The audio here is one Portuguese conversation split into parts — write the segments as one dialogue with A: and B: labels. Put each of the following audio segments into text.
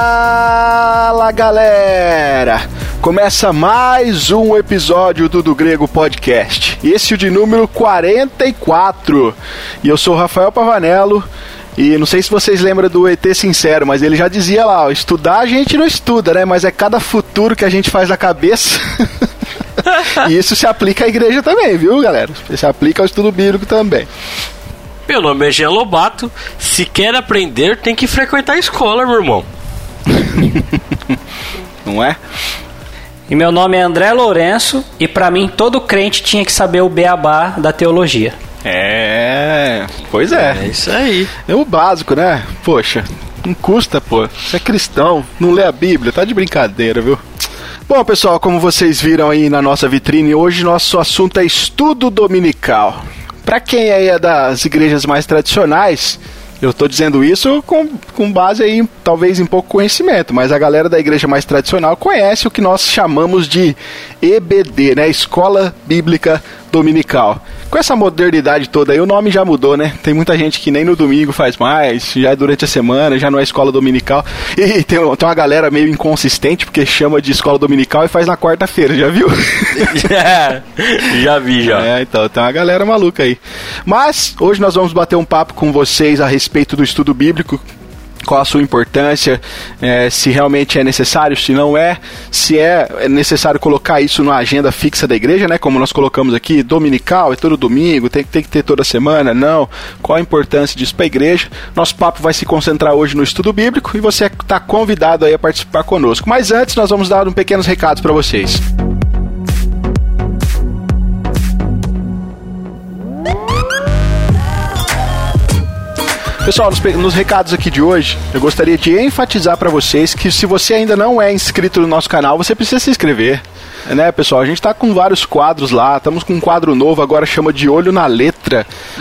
A: Fala galera! Começa mais um episódio do Do Grego Podcast. Esse é o de número 44. E eu sou o Rafael Pavanello. E não sei se vocês lembram do ET Sincero, mas ele já dizia lá: ó, estudar a gente não estuda, né? Mas é cada futuro que a gente faz na cabeça. e isso se aplica à igreja também, viu, galera? Se aplica ao estudo bíblico também.
B: Meu nome é Jean Lobato. Se quer aprender, tem que frequentar a escola, meu irmão.
A: Não é?
C: E meu nome é André Lourenço e para mim todo crente tinha que saber o beabá da teologia.
A: É, pois é.
B: É isso aí.
A: É o básico, né? Poxa, não custa, pô. Você é cristão, não lê a Bíblia, tá de brincadeira, viu? Bom, pessoal, como vocês viram aí na nossa vitrine, hoje nosso assunto é estudo dominical. Para quem é das igrejas mais tradicionais, eu estou dizendo isso com, com base aí, talvez em pouco conhecimento, mas a galera da igreja mais tradicional conhece o que nós chamamos de EBD, né? Escola Bíblica Dominical. Com essa modernidade toda aí, o nome já mudou, né? Tem muita gente que nem no domingo faz mais, já é durante a semana, já não é escola dominical. E tem, tem uma galera meio inconsistente, porque chama de escola dominical e faz na quarta-feira, já viu?
B: É, já vi, já.
A: É, então, tem uma galera maluca aí. Mas, hoje nós vamos bater um papo com vocês a respeito do estudo bíblico, qual a sua importância, é, se realmente é necessário, se não é, se é necessário colocar isso na agenda fixa da igreja, né? Como nós colocamos aqui, dominical, é todo domingo, tem, tem que ter toda semana, não. Qual a importância disso para a igreja? Nosso papo vai se concentrar hoje no estudo bíblico e você está convidado aí a participar conosco. Mas antes, nós vamos dar um pequenos recados para vocês. Pessoal, nos, nos, recados aqui de hoje, eu gostaria de enfatizar para vocês que se você ainda não é inscrito no nosso canal, você precisa se inscrever. Né, pessoal? A gente tá com vários quadros lá, estamos com um quadro novo agora, chama de Olho na Letra.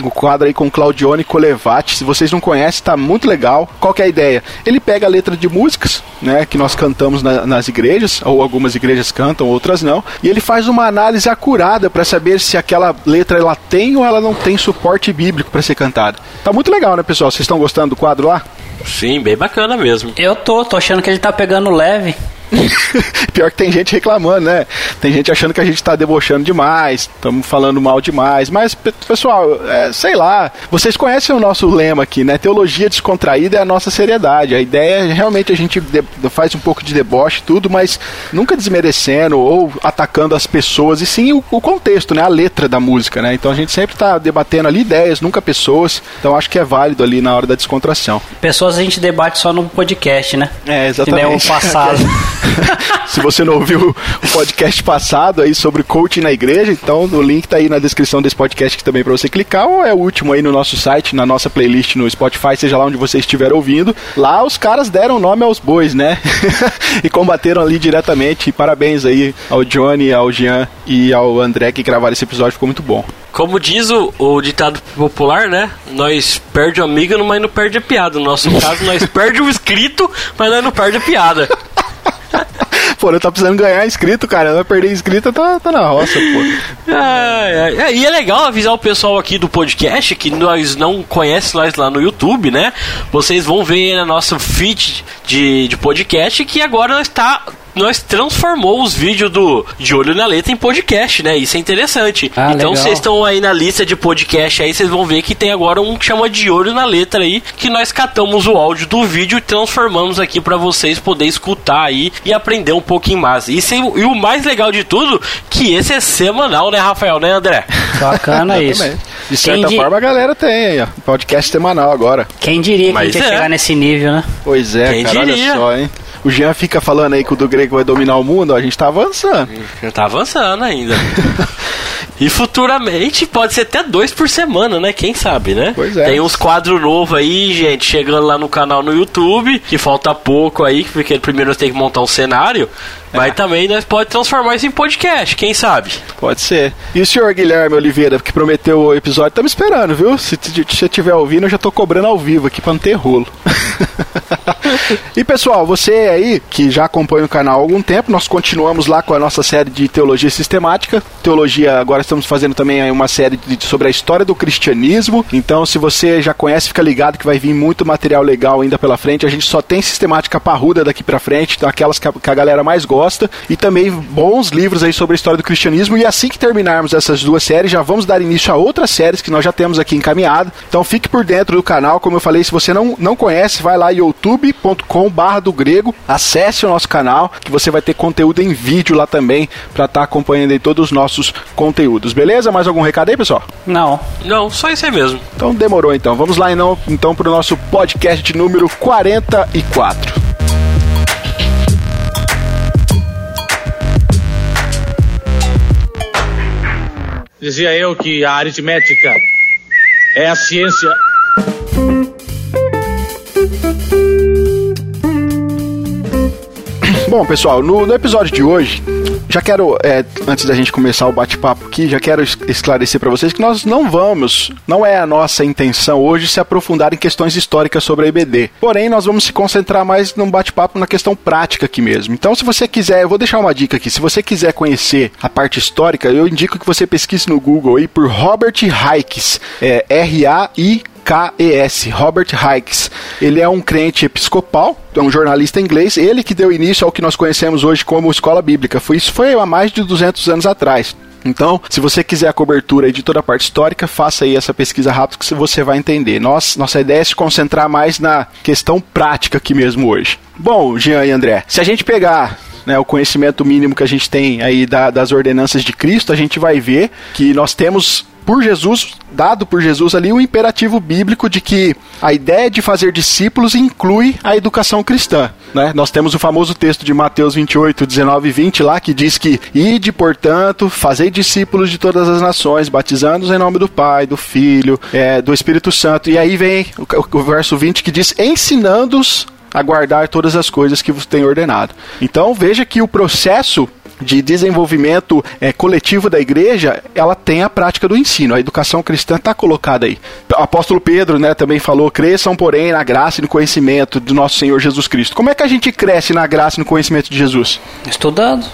A: O quadro aí com Claudione Colevati. Se vocês não conhecem, tá muito legal. Qual que é a ideia? Ele pega a letra de músicas, né, que nós cantamos na, nas igrejas, ou algumas igrejas cantam, outras não, e ele faz uma análise acurada para saber se aquela letra ela tem ou ela não tem suporte bíblico para ser cantada. Tá muito legal, né, pessoal? Vocês estão gostando do quadro lá?
B: Sim, bem bacana mesmo.
C: Eu tô, tô achando que ele tá pegando leve.
A: Pior que tem gente reclamando, né? Tem gente achando que a gente tá debochando demais, estamos falando mal demais. Mas, pessoal, é, sei lá, vocês conhecem o nosso lema aqui, né? Teologia descontraída é a nossa seriedade. A ideia é realmente a gente faz um pouco de deboche tudo, mas nunca desmerecendo ou atacando as pessoas, e sim o, o contexto, né? A letra da música, né? Então a gente sempre tá debatendo ali ideias, nunca pessoas. Então acho que é válido ali na hora da descontração.
C: Pessoas a gente debate só no podcast, né?
A: É, exatamente.
C: Que nem o passado.
A: Se você não ouviu o podcast passado aí sobre coaching na igreja, então o link tá aí na descrição desse podcast aqui também para você clicar, ou é o último aí no nosso site, na nossa playlist no Spotify, seja lá onde você estiver ouvindo. Lá os caras deram nome aos bois, né? e combateram ali diretamente. E parabéns aí ao Johnny, ao Jean e ao André que gravaram esse episódio, ficou muito bom.
B: Como diz o, o, ditado popular, né? Nós perde o amigo, mas não perde a piada. No nosso caso, nós perde o inscrito, mas nós não perde a piada.
A: Pô, eu tá precisando ganhar inscrito, cara. Vai perder inscrito, tá, tá na roça, pô.
B: É, é, e é legal avisar o pessoal aqui do podcast que nós não conhecem nós lá no YouTube, né? Vocês vão ver no nosso feed de, de podcast que agora está nós transformou os vídeos do De Olho na Letra em podcast, né? Isso é interessante.
C: Ah,
B: então vocês estão aí na lista de podcast aí, vocês vão ver que tem agora um que chama De Olho na Letra aí, que nós catamos o áudio do vídeo e transformamos aqui para vocês poder escutar aí e aprender um pouquinho mais. Isso é, e o mais legal de tudo, que esse é semanal, né, Rafael, né, André?
C: Bacana isso.
A: De certa
C: di-
A: forma a galera tem aí, ó. Podcast semanal agora.
C: Quem diria que a
B: Mas
C: gente ia
B: é.
C: chegar nesse nível, né?
A: Pois é,
B: Quem
A: cara,
B: diria?
A: olha só, hein? O Jean fica falando aí que o do grego vai dominar o mundo, a gente tá avançando.
B: Tá avançando ainda. E futuramente pode ser até dois por semana, né? Quem sabe, né?
A: Pois é.
B: Tem uns quadros novos aí, gente, chegando lá no canal no YouTube, que falta pouco aí, porque primeiro temos que montar um cenário. Mas também nós pode transformar isso em podcast, quem sabe?
A: Pode ser. E o senhor Guilherme Oliveira, que prometeu o episódio, tá me esperando, viu? Se você estiver ouvindo, eu já tô cobrando ao vivo aqui pra não ter rolo. e pessoal, você aí que já acompanha o canal há algum tempo, nós continuamos lá com a nossa série de teologia sistemática. Teologia, agora estamos fazendo também uma série de, sobre a história do cristianismo. Então, se você já conhece, fica ligado que vai vir muito material legal ainda pela frente. A gente só tem sistemática parruda daqui pra frente, então aquelas que a, que a galera mais gosta. E também bons livros aí sobre a história do cristianismo. E assim que terminarmos essas duas séries, já vamos dar início a outras séries que nós já temos aqui encaminhado. Então fique por dentro do canal. Como eu falei, se você não, não conhece, vai lá youtube.com barra do grego, acesse o nosso canal, que você vai ter conteúdo em vídeo lá também, para estar tá acompanhando aí todos os nossos conteúdos. Beleza? Mais algum recado aí, pessoal?
C: Não.
B: Não, só isso aí mesmo.
A: Então demorou então. Vamos lá então, então para o nosso podcast número 44.
D: Dizia eu que a aritmética é a ciência.
A: Bom, pessoal, no, no, episódio de hoje, já quero, é, antes da gente começar o bate-papo aqui, já quero esclarecer para vocês que nós não vamos, não é a nossa intenção hoje se aprofundar em questões históricas sobre a IBD. Porém, nós vamos se concentrar mais num bate-papo na questão prática aqui mesmo. Então, se você quiser, eu vou deixar uma dica aqui, se você quiser conhecer a parte histórica, eu indico que você pesquise no Google aí por Robert Hikes, é R-A-I K-E-S, Robert Hikes. Ele é um crente episcopal, é um jornalista inglês, ele que deu início ao que nós conhecemos hoje como escola bíblica. Foi, isso foi há mais de 200 anos atrás. Então, se você quiser a cobertura de toda a parte histórica, faça aí essa pesquisa rápida que você vai entender. Nós, nossa ideia é se concentrar mais na questão prática aqui mesmo hoje. Bom, Jean e André, se a gente pegar né, o conhecimento mínimo que a gente tem aí da, das ordenanças de Cristo, a gente vai ver que nós temos por Jesus, dado por Jesus ali, o imperativo bíblico de que a ideia de fazer discípulos inclui a educação cristã. Né? Nós temos o famoso texto de Mateus 28, 19 e 20 lá, que diz que ide, portanto, fazei discípulos de todas as nações, batizando-os em nome do Pai, do Filho, é, do Espírito Santo. E aí vem o, o verso 20 que diz, ensinando-os a guardar todas as coisas que vos tenho ordenado. Então veja que o processo de desenvolvimento é, coletivo da igreja, ela tem a prática do ensino. A educação cristã está colocada aí. O apóstolo Pedro né, também falou: cresçam, porém, na graça e no conhecimento do nosso Senhor Jesus Cristo. Como é que a gente cresce na graça e no conhecimento de Jesus?
C: Estudando.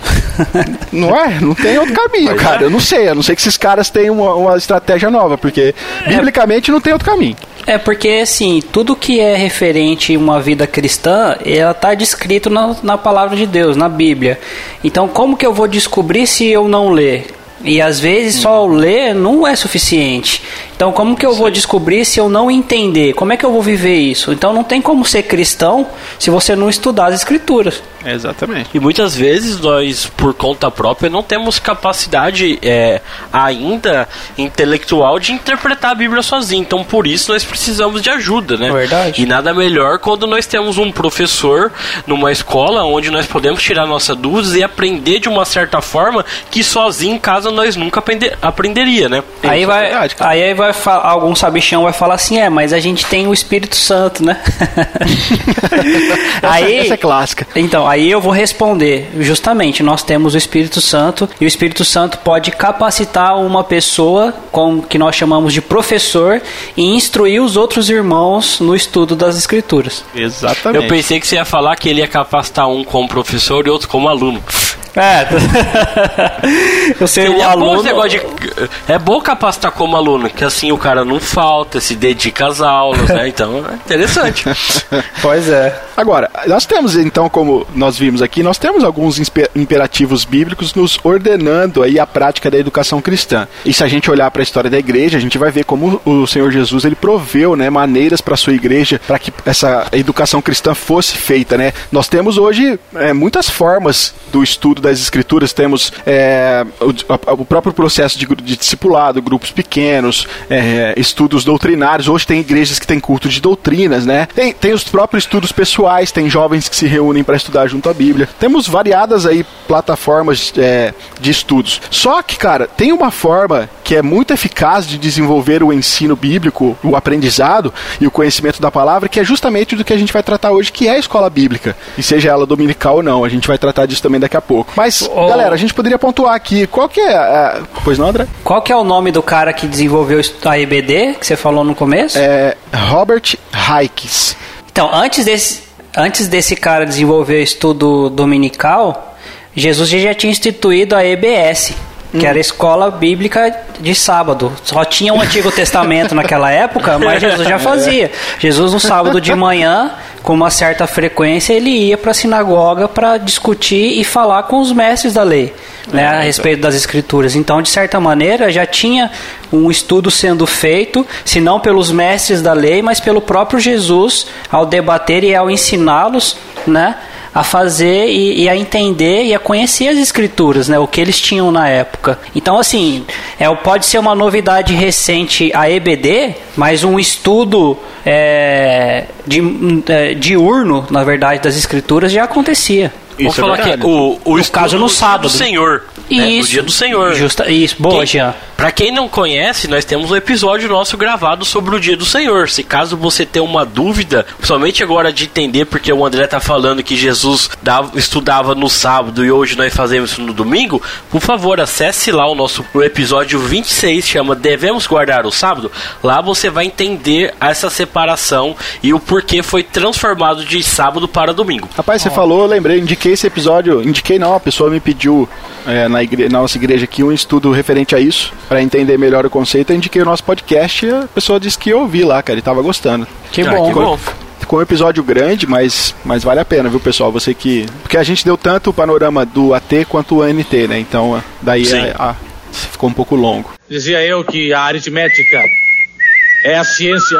A: não é? Não tem outro caminho, pois cara. É. Eu não sei. A não sei que esses caras tenham uma, uma estratégia nova, porque é. biblicamente não tem outro caminho.
C: É porque assim, tudo que é referente a uma vida cristã, ela está descrito na, na palavra de Deus, na Bíblia. Então, como que eu vou descobrir se eu não ler? E às vezes só ler não é suficiente. Então, como que eu vou descobrir se eu não entender? Como é que eu vou viver isso? Então, não tem como ser cristão se você não estudar as escrituras.
B: Exatamente. E muitas vezes nós, por conta própria, não temos capacidade é, ainda intelectual de interpretar a Bíblia sozinho. Então, por isso, nós precisamos de ajuda, né?
C: Verdade.
B: E nada melhor quando nós temos um professor numa escola onde nós podemos tirar nossa dúvidas e aprender de uma certa forma que sozinho em casa nós nunca aprender, aprenderia, né?
C: Aí vai, verdade, aí vai algum sabichão vai falar assim, é, mas a gente tem o Espírito Santo, né?
A: aí, essa é clássica.
C: Então, aí eu vou responder, justamente, nós temos o Espírito Santo e o Espírito Santo pode capacitar uma pessoa, com que nós chamamos de professor, e instruir os outros irmãos no estudo das Escrituras.
B: Exatamente. Eu pensei que você ia falar que ele ia capacitar um como professor e outro como aluno.
C: É. eu sei o aluno.
B: De, é bom capacitar como aluno, que assim o cara não falta, se dedica às aulas, né? Então é interessante.
C: pois é.
A: Agora, nós temos então, como nós vimos aqui, nós temos alguns imperativos bíblicos nos ordenando aí a prática da educação cristã. E se a gente olhar para a história da igreja, a gente vai ver como o Senhor Jesus ele proveu, né, maneiras para sua igreja para que essa educação cristã fosse feita, né? Nós temos hoje é, muitas formas do estudo das escrituras, temos é, o, o, próprio processo de, de discipulado, grupos pequenos, é, estudos doutrinários. Hoje tem igrejas que têm culto de doutrinas, né? Tem, tem os próprios estudos pessoais, tem jovens que se reúnem para estudar junto à Bíblia. Temos variadas aí plataformas é, de estudos. Só que, cara, tem uma forma que é muito eficaz de desenvolver o ensino bíblico, o aprendizado e o conhecimento da palavra, que é justamente do que a gente vai tratar hoje, que é a escola bíblica. E seja ela dominical ou não, a gente vai tratar disso também daqui a pouco. Mas, oh. galera, a gente poderia pontuar aqui, qual que é a... Pois não, André?
C: Qual que é o nome do cara que desenvolveu a EBD, que você falou no começo?
A: É Robert Hikes.
C: Então, antes desse, antes desse cara desenvolver o estudo dominical, Jesus já tinha instituído a EBS, que era a escola bíblica de sábado. Só tinha o Antigo Testamento naquela época, mas Jesus já fazia. Jesus no sábado de manhã, com uma certa frequência, ele ia para a sinagoga para discutir e falar com os mestres da lei, né, a respeito das escrituras. Então, de certa maneira, já tinha um estudo sendo feito, se não pelos mestres da lei, mas pelo próprio Jesus ao debater e ao ensiná-los, né? A fazer e, e, a entender e a conhecer as escrituras, né? O que eles tinham na época. Então, assim, é, pode ser uma novidade recente a EBD, mas um estudo é, de, é, diurno, na verdade, das escrituras já acontecia.
B: Vamos Isso é falar que o, o no caso no sábado do Senhor,
C: isso, né? no
B: dia do Senhor.
C: Justa, isso, boa, quem, Jean.
B: Para quem não conhece, nós temos um episódio nosso gravado sobre o dia do Senhor. Se caso você tenha uma dúvida, somente agora de entender porque o André tá falando que Jesus dava, estudava no sábado e hoje nós fazemos isso no domingo, por favor, acesse lá o nosso o episódio 26, chama Devemos Guardar o Sábado. Lá você vai entender essa separação e o porquê foi transformado de sábado para domingo.
A: Rapaz, você oh. falou, eu lembrei, indiquei indiquei esse episódio, indiquei não, a pessoa me pediu é, na, igre na nossa igreja aqui um estudo referente a isso, para entender melhor o conceito. Eu indiquei o nosso podcast e a pessoa disse que eu ouvi lá, cara, ele tava gostando.
C: Que ah, bom, que bom.
A: Ficou um episódio grande, mas, mas vale a pena, viu, pessoal? Você que. Porque a gente deu tanto o panorama do AT quanto o ANT, né? Então, daí a, a, ficou um pouco longo.
D: Dizia eu que a aritmética é a ciência.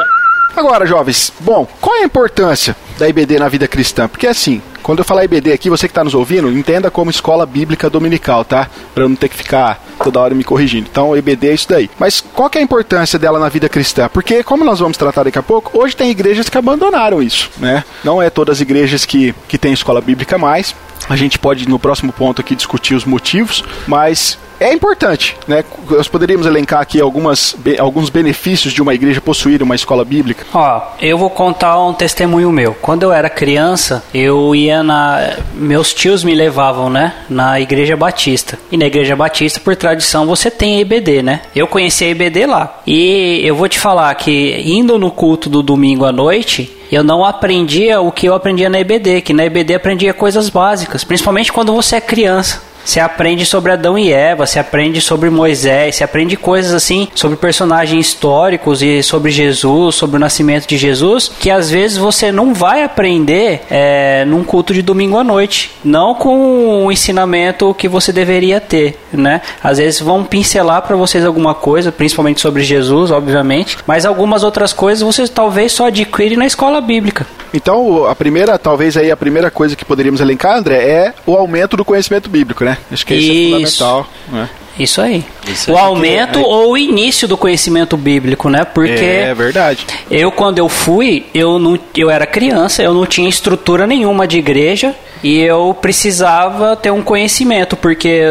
A: Agora, jovens, bom, qual é a importância da IBD na vida cristã? Porque assim, quando eu falar IBD aqui, você que está nos ouvindo, entenda como escola bíblica dominical, tá? Para não ter que ficar toda hora me corrigindo. Então, IBD é isso daí. Mas qual que é a importância dela na vida cristã? Porque, como nós vamos tratar daqui a pouco, hoje tem igrejas que abandonaram isso, né? Não é todas as igrejas que, que têm escola bíblica mais. A gente pode, no próximo ponto aqui, discutir os motivos, mas é importante, né? Nós poderíamos elencar aqui algumas, alguns benefícios de uma igreja possuir uma escola bíblica.
C: Ó, eu vou contar um testemunho meu. Quando eu era criança, eu ia na, meus tios me levavam, né, na igreja batista. E na igreja batista, por tradição, você tem EBD, né? Eu conheci a EBD lá. E eu vou te falar que indo no culto do domingo à noite, eu não aprendia o que eu aprendia na EBD, que na EBD aprendia coisas básicas, principalmente quando você é criança. Você aprende sobre Adão e Eva, você aprende sobre Moisés, você aprende coisas assim sobre personagens históricos e sobre Jesus, sobre o nascimento de Jesus, que às vezes você não vai aprender é, num culto de domingo à noite, não com o ensinamento que você deveria ter, né? Às vezes vão pincelar para vocês alguma coisa, principalmente sobre Jesus, obviamente, mas algumas outras coisas você talvez só adquire na escola bíblica.
A: Então, a primeira, talvez aí a primeira coisa que poderíamos elencar, André, é o aumento do conhecimento bíblico, né?
C: Acho que isso, isso é fundamental. Né? Isso aí. Isso o aumento ou o início do conhecimento bíblico, né? Porque
A: é verdade.
C: Eu quando eu fui, eu não, eu era criança, eu não tinha estrutura nenhuma de igreja e eu precisava ter um conhecimento, porque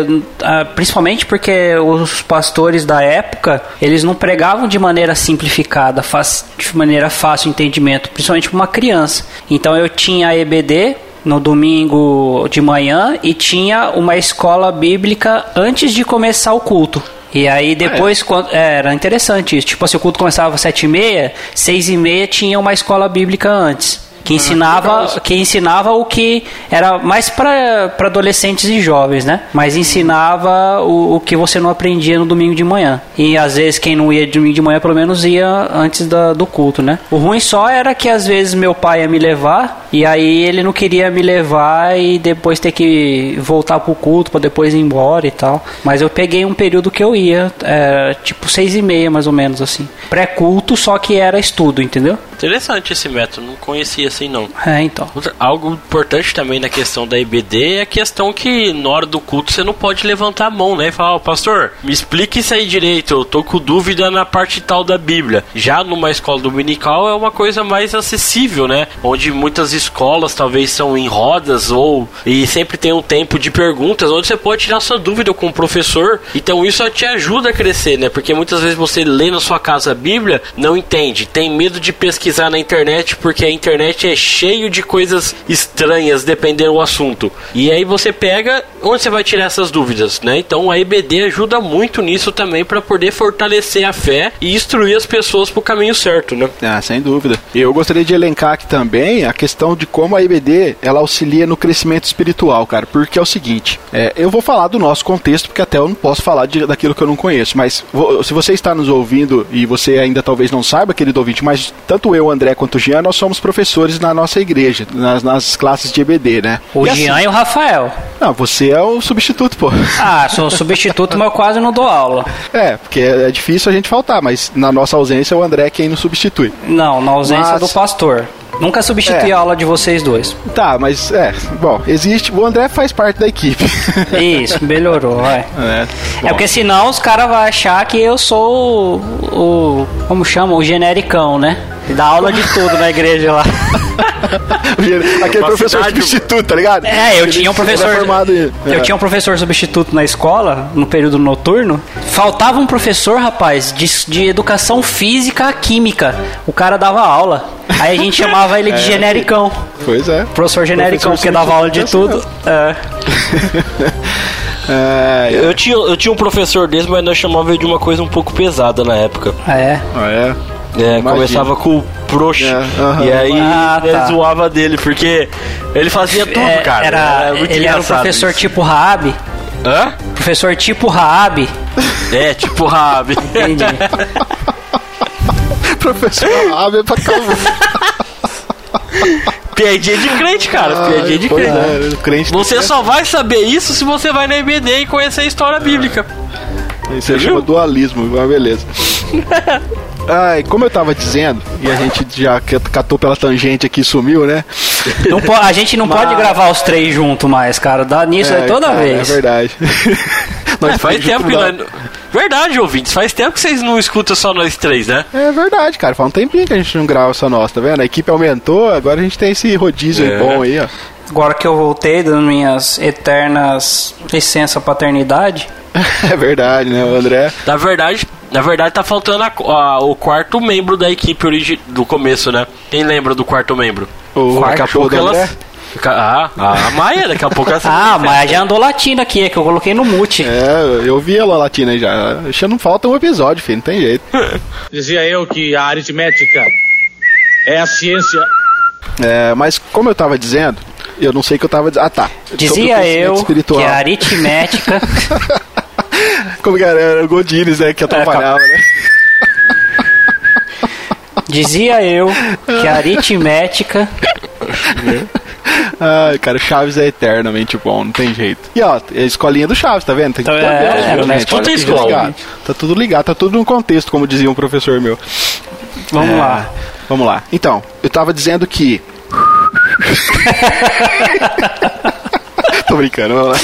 C: ah, principalmente porque os pastores da época, eles não pregavam de maneira simplificada, de maneira fácil entendimento, principalmente para uma criança. Então eu tinha a EBD, no domingo de manhã e tinha uma escola bíblica antes de começar o culto. E aí depois, é. quando, é, era interessante isso. Tipo assim, o culto começava às sete e meia, seis e meia tinha uma escola bíblica antes que ensinava, que ensinava o que era mais para adolescentes e jovens, né? Mas ensinava o, o que você não aprendia no domingo de manhã. E às vezes quem não ia domingo de manhã, pelo menos ia antes da, do culto, né? O ruim só era que às vezes meu pai ia me levar e aí ele não queria me levar e depois ter que voltar pro culto para depois ir embora e tal. Mas eu peguei um período que eu ia, é, tipo seis e meia mais ou menos assim. Pré-culto, só que era estudo, entendeu?
B: Interessante esse método, não conhecia assim não.
C: É, então.
B: Algo importante também na questão da IBD é a questão que na hora do culto você não pode levantar a mão, né? E falar, ó, pastor, me explique isso aí direito, eu tô com dúvida na parte tal da Bíblia. Já numa escola dominical é uma coisa mais acessível, né? Onde muitas escolas talvez são em rodas ou e sempre tem um tempo de perguntas onde você pode tirar sua dúvida com o professor. Então isso te ajuda a crescer, né? Porque muitas vezes você lê na sua casa a Bíblia, não entende, tem medo de pesquisar na internet porque a internet é cheio de coisas estranhas dependendo do assunto. E aí você pega onde você vai tirar essas dúvidas, né? Então a EBD ajuda muito nisso também para poder fortalecer a fé e instruir as pessoas pro caminho certo, né?
A: Ah, sem dúvida. Eu gostaria de elencar aqui também a questão de como a IBD ela auxilia no crescimento espiritual, cara. Porque é o seguinte, é, eu vou falar do nosso contexto, porque até eu não posso falar de, daquilo que eu não conheço. Mas vo- se você está nos ouvindo e você ainda talvez não saiba, querido ouvinte, mas tanto eu, André, quanto o Jean, nós somos professores na nossa igreja, nas, nas classes de EBD, né?
C: O
A: E assim-
C: Jean e o Rafael.
A: Não, você é o substituto, pô.
C: Ah, sou substituto, mas eu quase não dou aula.
A: É, porque é difícil a gente faltar, mas na nossa ausência o André é quem nos substitui.
C: Não, na ausência
A: Mas-
C: do pastor. Nunca substituí
A: É.
C: a aula de vocês dois.
A: Tá, mas é, bom, existe. O André faz parte da equipe.
C: Isso, melhorou, vai.
A: é,
C: É porque senão os caras vão achar que eu sou o, o- Como chama? O genericão, né? Dá aula de tudo na igreja lá.
A: Aquele professor
B: Capacidade-
A: substituto, tá ligado?
C: É, eu
A: Ele-
C: tinha um
A: é
C: professor.
A: formado em-
C: Eu
A: é.
C: tinha um professor substituto na escola, no período noturno. Faltava um professor, rapaz, de, de educação física química. O cara dava aula. Aí a gente chamava ele de genericão.
A: Pois é.
C: Professor genericão,
A: Professor
C: porque dava aula de tudo. É.
A: É, é.
B: Eu tinha, eu tinha um professor desse, mas nós chamava ele de uma coisa um pouco pesada na época.
C: É.
A: Ah, é.
B: É,
A: Imagina.
B: começava com o proxo.
A: É.
B: E aí
C: Ah, tá.
B: zoava dele, porque ele fazia tudo,
C: É,
B: cara.
C: era,
B: muito
C: ele era um professor
B: isso.
C: tipo Raab.
B: Hã?
C: Professor tipo Raab.
B: É, tipo Rabi.
C: Entendi.
A: Professor Ave pra caramba.
B: Piadinha de crente, cara. Piadinha de crente.
A: é, crente
B: Você só vai saber isso se você vai na IBD e conhecer a história bíblica.
A: Isso chama dualismo, mas beleza. Ai, como eu tava dizendo, e a gente já catou pela tangente aqui e sumiu, né?
C: Não po- a gente não pode
A: Mas-
C: gravar os três juntos mais, cara. Dá nisso aí toda
A: cara,
C: vez.
A: É verdade. Nós
B: Faz
A: junto
B: tempo que nós... Verdade, ouvintes. Faz tempo que vocês não escutam só nós três, né?
A: É verdade, cara. Faz um tempinho que a gente não grava essa nossa, tá vendo? A equipe aumentou, agora a gente tem esse rodízio aí
B: É.
A: bom aí, ó.
C: Agora que eu voltei das minhas eternas licença paternidade.
A: É verdade, né? O André.
B: Na verdade, na verdade tá faltando a- a- o quarto membro da equipe origi- do começo, né? Quem lembra do quarto membro?
A: O
C: Quarto
A: do
B: Porque
A: André.
B: elas- Ah, a Maia, daqui a pouco ela se
C: Ah,
B: manifesta.
C: mas já andou latindo aqui, é que eu coloquei no mute.
A: É, eu vi ela latina aí já. Já não falta um episódio, filho, não tem jeito.
D: Dizia eu que a aritmética é a ciência
A: É, mas como eu tava dizendo, eu não sei o que eu tava dizendo. Ah, tá.
C: Dizia eu
A: espiritual.
C: que a aritmética.
A: Como que era? Era o Godines, né? Que atrapalhava, né?
C: dizia eu que a aritmética.
A: Ai, cara, Chaves é eternamente bom, não tem jeito. E ó, é a escolinha do Chaves, tá vendo? Tem
C: Então,
A: tudo
C: é, é, escola.
A: ligado. Tá tudo ligado, tá tudo no contexto, como dizia um professor meu.
C: Vamos
A: É,
C: lá.
A: Vamos lá. Então, eu tava dizendo que. Tô brincando, vamos lá.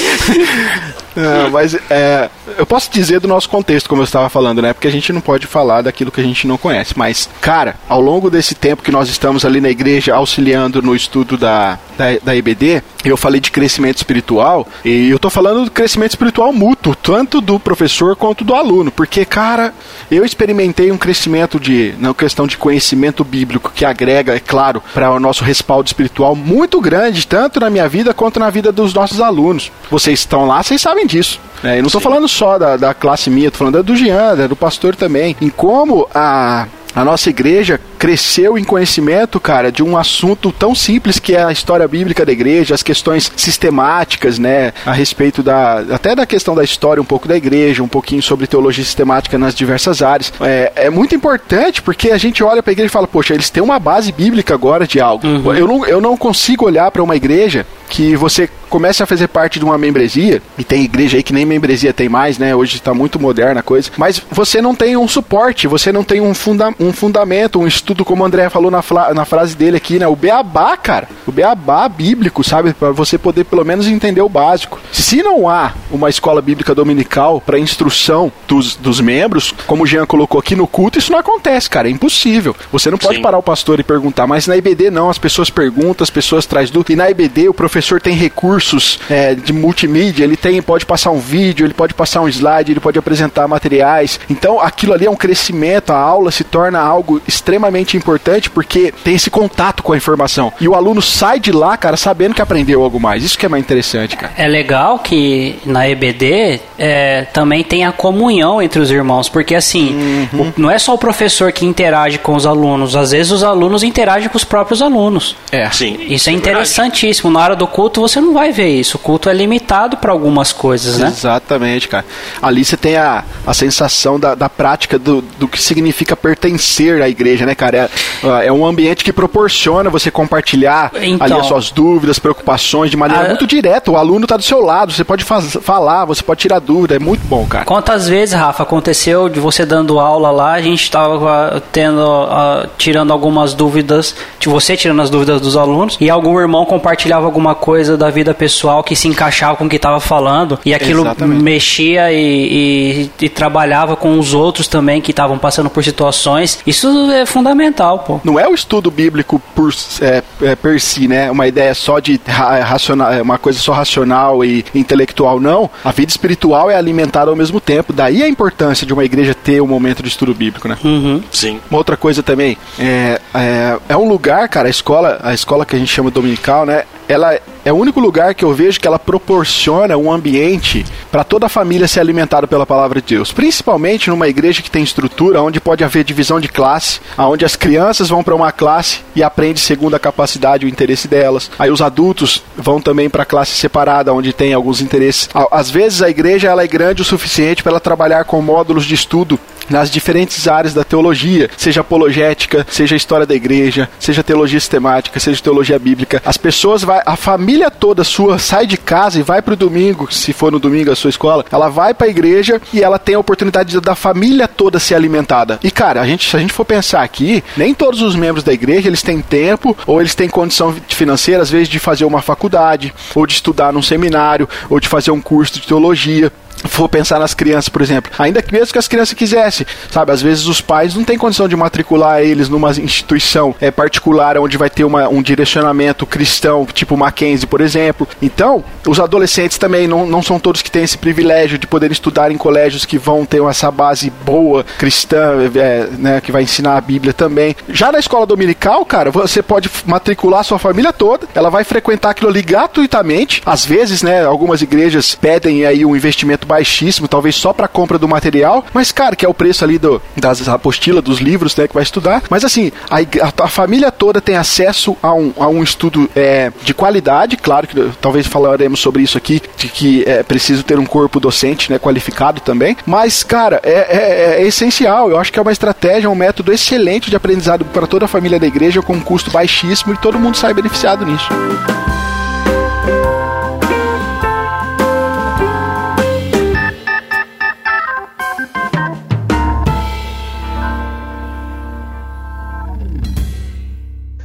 A: Não, mas é, eu posso dizer do nosso contexto, como eu estava falando, né? Porque a gente não pode falar daquilo que a gente não conhece. Mas, cara, ao longo desse tempo que nós estamos ali na igreja auxiliando no estudo da, da, da IBD, eu falei de crescimento espiritual. E eu tô falando do crescimento espiritual mútuo, tanto do professor quanto do aluno. Porque, cara, eu experimentei um crescimento de, na questão de conhecimento bíblico que agrega, é claro, para o nosso respaldo espiritual muito grande, tanto na minha vida quanto na vida dos nossos alunos. Vocês estão lá, vocês sabem disso. né? eu não estou falando só da, da classe minha, estou falando da do Jean, da do pastor também. Em como a. A nossa igreja cresceu em conhecimento, cara, de um assunto tão simples que é a história bíblica da igreja, as questões sistemáticas, né, a respeito da até da questão da história um pouco da igreja, um pouquinho sobre teologia sistemática nas diversas áreas. É, é muito importante porque a gente olha para a igreja e fala, poxa, eles têm uma base bíblica agora de algo. Eu, não, eu não consigo olhar para uma igreja que você comece a fazer parte de uma membresia, e tem igreja aí que nem membresia tem mais, né? Hoje está muito moderna a coisa, mas você não tem um suporte, você não tem um, funda um fundamento, um estudo, como o André falou na, na frase dele aqui, né? O beabá, cara. O beabá bíblico, sabe? Para você poder pelo menos entender o básico. Se não há uma escola bíblica dominical para instrução dos, dos membros, como o Jean colocou aqui no culto, isso não acontece, cara. É impossível. Você não pode Sim. parar o pastor e perguntar, mas na IBD não, as pessoas perguntam, as pessoas trazem dúvida. E na IBD o professor tem recursos é, de multimídia, ele tem, pode passar um vídeo, ele pode passar um slide, ele pode apresentar materiais. Então aquilo ali é um crescimento, a aula se torna algo extremamente importante porque tem esse contato com a informação. E o aluno sai de lá, cara, sabendo que aprendeu algo mais. Isso que é mais interessante, cara.
C: É legal que na EBD é, também tem a comunhão entre os irmãos, porque assim, uhum. o, não é só o professor que interage com os alunos, às vezes os alunos interagem com os próprios alunos.
B: É, sim.
C: Isso é, é interessantíssimo. Na hora do culto você não vai ver isso. O culto é limitado para algumas coisas, né?
A: Exatamente, cara. Ali você tem a, a sensação da, da prática do, do que significa pertencer à igreja, né, cara? É, é um ambiente que proporciona você compartilhar então, ali as suas dúvidas, preocupações de maneira a... muito direta. O aluno está do seu lado, você pode falar, você pode tirar dúvida, é muito bom, cara.
C: Quantas vezes, Rafa, aconteceu de você dando aula lá, a gente estava tendo, uh, tirando algumas dúvidas, de você tirando as dúvidas dos alunos, e algum irmão compartilhava alguma coisa da vida pessoal que se encaixava com o que estava falando, e aquilo Exatamente. mexia e, e, e trabalhava com os outros também que estavam passando por situações. Isso é fundamental, pô.
A: Não é o estudo bíblico por, é, é, per si, né? Uma ideia só de ra racional, é uma coisa só racional e intelectual, não. A vida espiritual é alimentada ao mesmo tempo. Daí a importância de uma igreja ter um momento de estudo bíblico, né?
B: Uhum. Sim.
A: Uma outra coisa também, é, é, é um lugar, cara, a escola, a escola que a gente chama dominical, né? Ela é o único lugar que eu vejo que ela proporciona um ambiente para toda a família ser alimentada pela palavra de Deus. Principalmente numa igreja que tem estrutura, onde pode haver divisão de classe, onde as crianças vão para uma classe e aprendem segundo a capacidade e o interesse delas. Aí os adultos vão também para classe separada, onde tem alguns interesses. Às vezes a igreja ela é grande o suficiente para trabalhar com módulos de estudo nas diferentes áreas da teologia, seja apologética, seja história da igreja, seja teologia sistemática, seja teologia bíblica. As pessoas vai, a família toda sua sai de casa e vai para o domingo, se for no domingo a sua escola, ela vai para a igreja e ela tem a oportunidade da família toda ser alimentada. E cara, a gente, se a gente for pensar aqui, nem todos os membros da igreja eles têm tempo ou eles têm condição financeira às vezes de fazer uma faculdade ou de estudar num seminário ou de fazer um curso de teologia for pensar nas crianças, por exemplo, ainda mesmo que as crianças quisessem, sabe, às vezes os pais não têm condição de matricular eles numa instituição é, particular onde vai ter uma, um direcionamento cristão, tipo Mackenzie, por exemplo. Então, os adolescentes também não, não são todos que têm esse privilégio de poder estudar em colégios que vão ter essa base boa cristã, é, né, que vai ensinar a Bíblia também. Já na escola dominical, cara, você pode matricular sua família toda, ela vai frequentar aquilo ali gratuitamente. Às vezes, né, algumas igrejas pedem aí um investimento baixíssimo, talvez só para compra do material, mas cara, que é o preço ali do, das apostilas, dos livros, né, que vai estudar. Mas assim, a, a, a família toda tem acesso a um, a um estudo é, de qualidade, claro que talvez falaremos sobre isso aqui, de que é preciso ter um corpo docente, né, qualificado também. Mas, cara, é, é, é essencial. Eu acho que é uma estratégia, um método excelente de aprendizado para toda a família da igreja com um custo baixíssimo e todo mundo sai beneficiado nisso.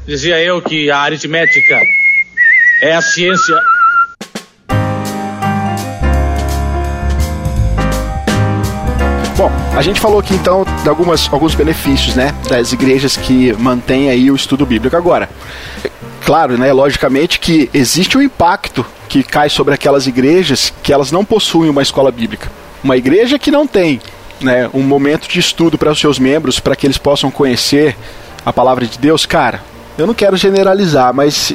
D: Dizia eu que a aritmética é a ciência.
A: Bom, a gente falou aqui então de algumas, alguns benefícios, né, das igrejas que mantêm aí o estudo bíblico. Agora, claro, né, logicamente que existe um impacto que cai sobre aquelas igrejas que elas não possuem uma escola bíblica. Uma igreja que não tem né, um momento de estudo para os seus membros, para que eles possam conhecer a palavra de Deus, cara, eu não quero generalizar, mas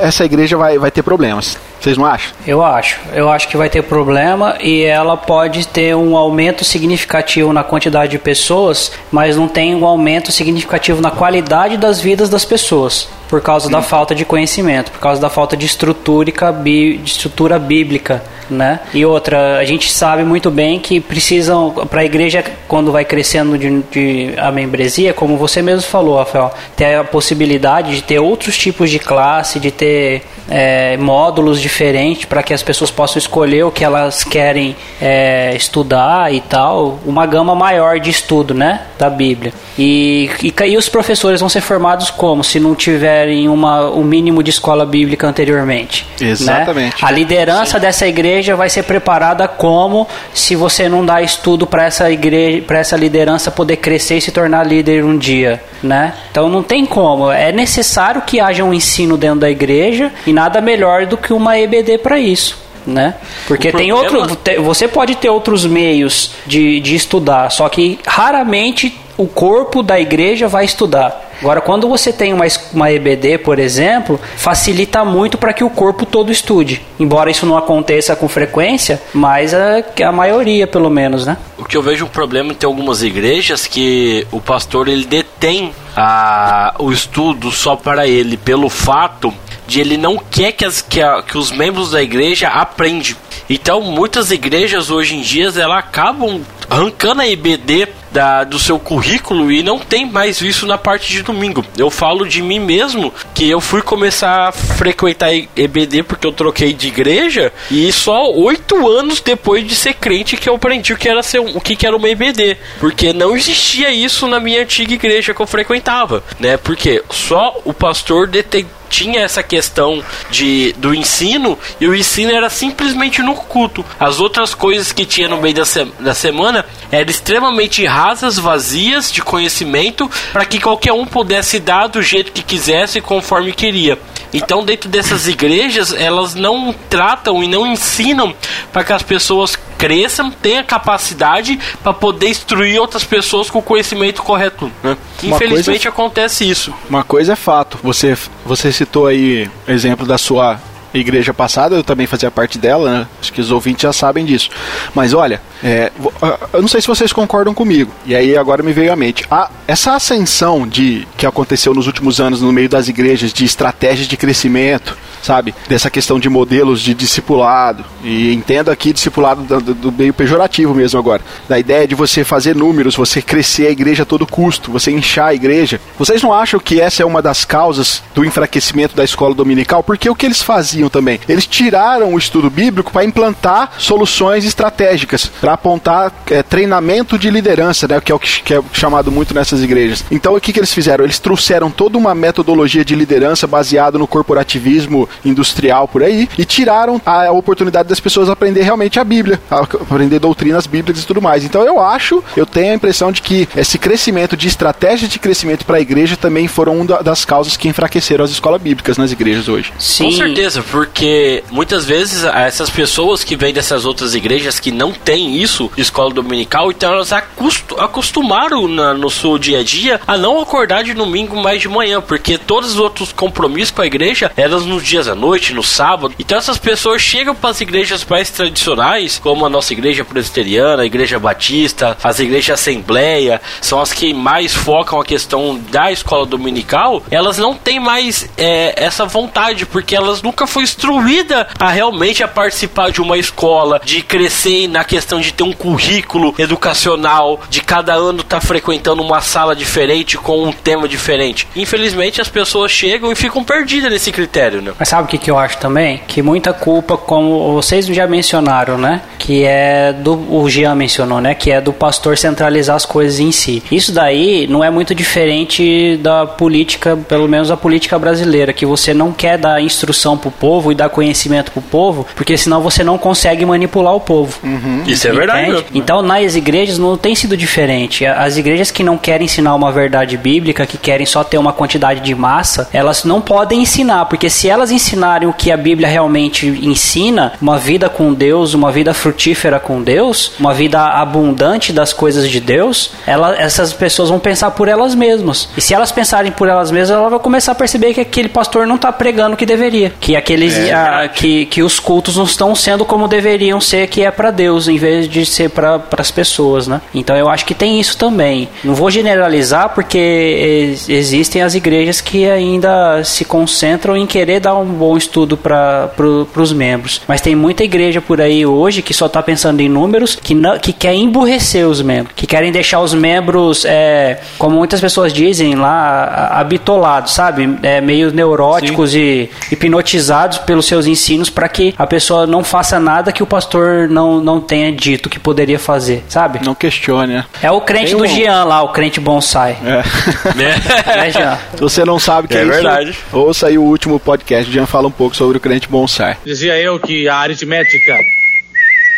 A: essa igreja vai, vai ter problemas. Vocês não acham?
C: Eu acho. Eu acho que vai ter problema e ela pode ter um aumento significativo na quantidade de pessoas, mas não tem um aumento significativo na qualidade das vidas das pessoas, por causa da falta de conhecimento, por causa da falta de estrutura, de estrutura bíblica né? E outra, a gente sabe muito bem que precisam, para a igreja, quando vai crescendo de, de, a membresia, como você mesmo falou, Rafael, ter a possibilidade de ter outros tipos de classe, de ter é, módulos diferentes para que as pessoas possam escolher o que elas querem é, estudar e tal, uma gama maior de estudo, né, da Bíblia. E, e, e, os professores vão ser formados como? Se não tiverem uma, um mínimo de escola bíblica anteriormente.
A: Né? Exatamente.
C: Né? A liderança Sim. dessa igreja vai ser preparada como se você não dá estudo para essa igreja, para essa liderança poder crescer e se tornar líder um dia, né? Então não tem como. É necessário que haja um ensino dentro da igreja e nada melhor do que uma EBD para isso né? Porque tem outro, você pode ter outros meios de, de estudar, só que raramente o corpo da igreja vai estudar. Agora, quando você tem uma, uma EBD, por exemplo, facilita muito para que o corpo todo estude. Embora isso não aconteça com frequência, mas a, a maioria, pelo menos, né?
B: O que eu vejo um problema em ter algumas igrejas que o pastor ele detém a, o estudo só para ele, pelo fato de ele não quer que, as, que, a, que os membros da igreja aprendam. Então, muitas igrejas hoje em dia elas acabam arrancando a EBD da, do seu currículo e não tem mais isso na parte de domingo. Eu falo de mim mesmo que eu fui começar a frequentar EBD porque eu troquei de igreja e só oito anos depois de ser crente que eu aprendi o que era ser o que era uma EBD, porque não existia isso na minha antiga igreja que eu frequentava, né? Porque só o pastor detém tinha essa questão de, do ensino e o ensino era simplesmente no culto. As outras coisas que tinha no meio da, se, da semana eram extremamente rasas, vazias de conhecimento para que qualquer um pudesse dar do jeito que quisesse conforme queria. Então, dentro dessas igrejas, elas não tratam e não ensinam para que as pessoas cresçam, tenham capacidade para poder instruir outras pessoas com o conhecimento correto. Né? Infelizmente coisa, acontece isso.
A: Uma coisa é fato. Você, você citou aí o exemplo da sua igreja passada, eu também fazia parte dela, né? acho que os ouvintes já sabem disso. Mas olha, é, ah, eu não sei se vocês concordam comigo, e aí agora me veio à mente. A, essa ascensão de que aconteceu nos últimos anos no meio das igrejas de estratégias de crescimento, sabe? Dessa questão de modelos de discipulado, e entendo aqui discipulado do, do meio pejorativo mesmo agora, da ideia de você fazer números, você crescer a igreja a todo custo, você inchar a igreja. Vocês não acham que essa é uma das causas do enfraquecimento da escola dominical? Porque o que eles faziam também? Eles tiraram o estudo bíblico para implantar soluções estratégicas para apontar é, treinamento de liderança, né, que é o que, que, é chamado muito nessas igrejas. Então, o que, que eles fizeram? Eles trouxeram toda uma metodologia de liderança baseada no corporativismo industrial por aí e tiraram a oportunidade das pessoas aprender realmente a Bíblia, a aprender doutrinas bíblicas e tudo mais. Então, eu acho, eu tenho a impressão de que esse crescimento de estratégias de crescimento para a igreja também foram uma das causas que enfraqueceram as escolas bíblicas nas igrejas hoje.
B: Sim. Com certeza, porque muitas vezes essas pessoas que vêm dessas outras igrejas que não têm isso, escola dominical, então elas acostumaram na, no seu dia a dia a não acordar de domingo mais de manhã, porque todos os outros compromissos com a igreja eram nos dias à noite, no sábado. Então essas pessoas chegam para as igrejas mais tradicionais, como a nossa igreja presbiteriana, a igreja batista, as igrejas assembleia, são as que mais focam a questão da escola dominical. Elas não têm mais é, essa vontade, porque elas nunca foi instruída a realmente a participar de uma escola, de crescer na questão de ter um currículo educacional, de cada ano estar tá frequentando uma sala diferente com um tema diferente. Infelizmente as pessoas chegam e ficam perdidas nesse critério, né?
C: Mas sabe o que, que eu acho também? Que muita culpa, como vocês já mencionaram, né? Que é do. O Jean mencionou, né? Que é do pastor centralizar as coisas em si. Isso daí não é muito diferente da política, pelo menos a política brasileira, que você não quer dar instrução pro povo e dar conhecimento pro povo, porque senão você não consegue manipular o povo.
B: Uhum. Isso é verdade.
C: Então, nas igrejas não tem sido diferente. As igrejas que não querem ensinar uma verdade bíblica, que querem só ter uma quantidade de massa, elas não podem ensinar, porque se elas ensinarem o que a Bíblia realmente ensina, uma vida com Deus, uma vida frutífera com Deus, uma vida abundante das coisas de Deus, ela, essas pessoas vão pensar por elas mesmas. E se elas pensarem por elas mesmas, ela vai começar a perceber que aquele pastor não está pregando o que deveria, que aqueles é, a, que, que os cultos não estão sendo como deveriam ser, que é para Deus, em vez de ser para as pessoas, né? Então eu acho que tem isso também. Não vou generalizar porque existem as igrejas que ainda se concentram em querer dar um um bom estudo para pro, os membros. Mas tem muita igreja por aí hoje que só está pensando em números, que, não, que quer emburrecer os membros, que querem deixar os membros, é, como muitas pessoas dizem lá, habitolados, sabe? É, meio neuróticos Sim. e hipnotizados pelos seus ensinos para que a pessoa não faça nada que o pastor não, não tenha dito que poderia fazer, sabe?
A: Não questione, né?
C: É o crente tem do um... Jean lá, o crente bonsai. É.
A: é Jean? Se você não sabe o que é, é verdade. Isso, ouça aí o último podcast, o Jean fala um pouco sobre o crente bonsai.
D: Dizia eu que a aritmética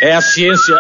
D: é a ciência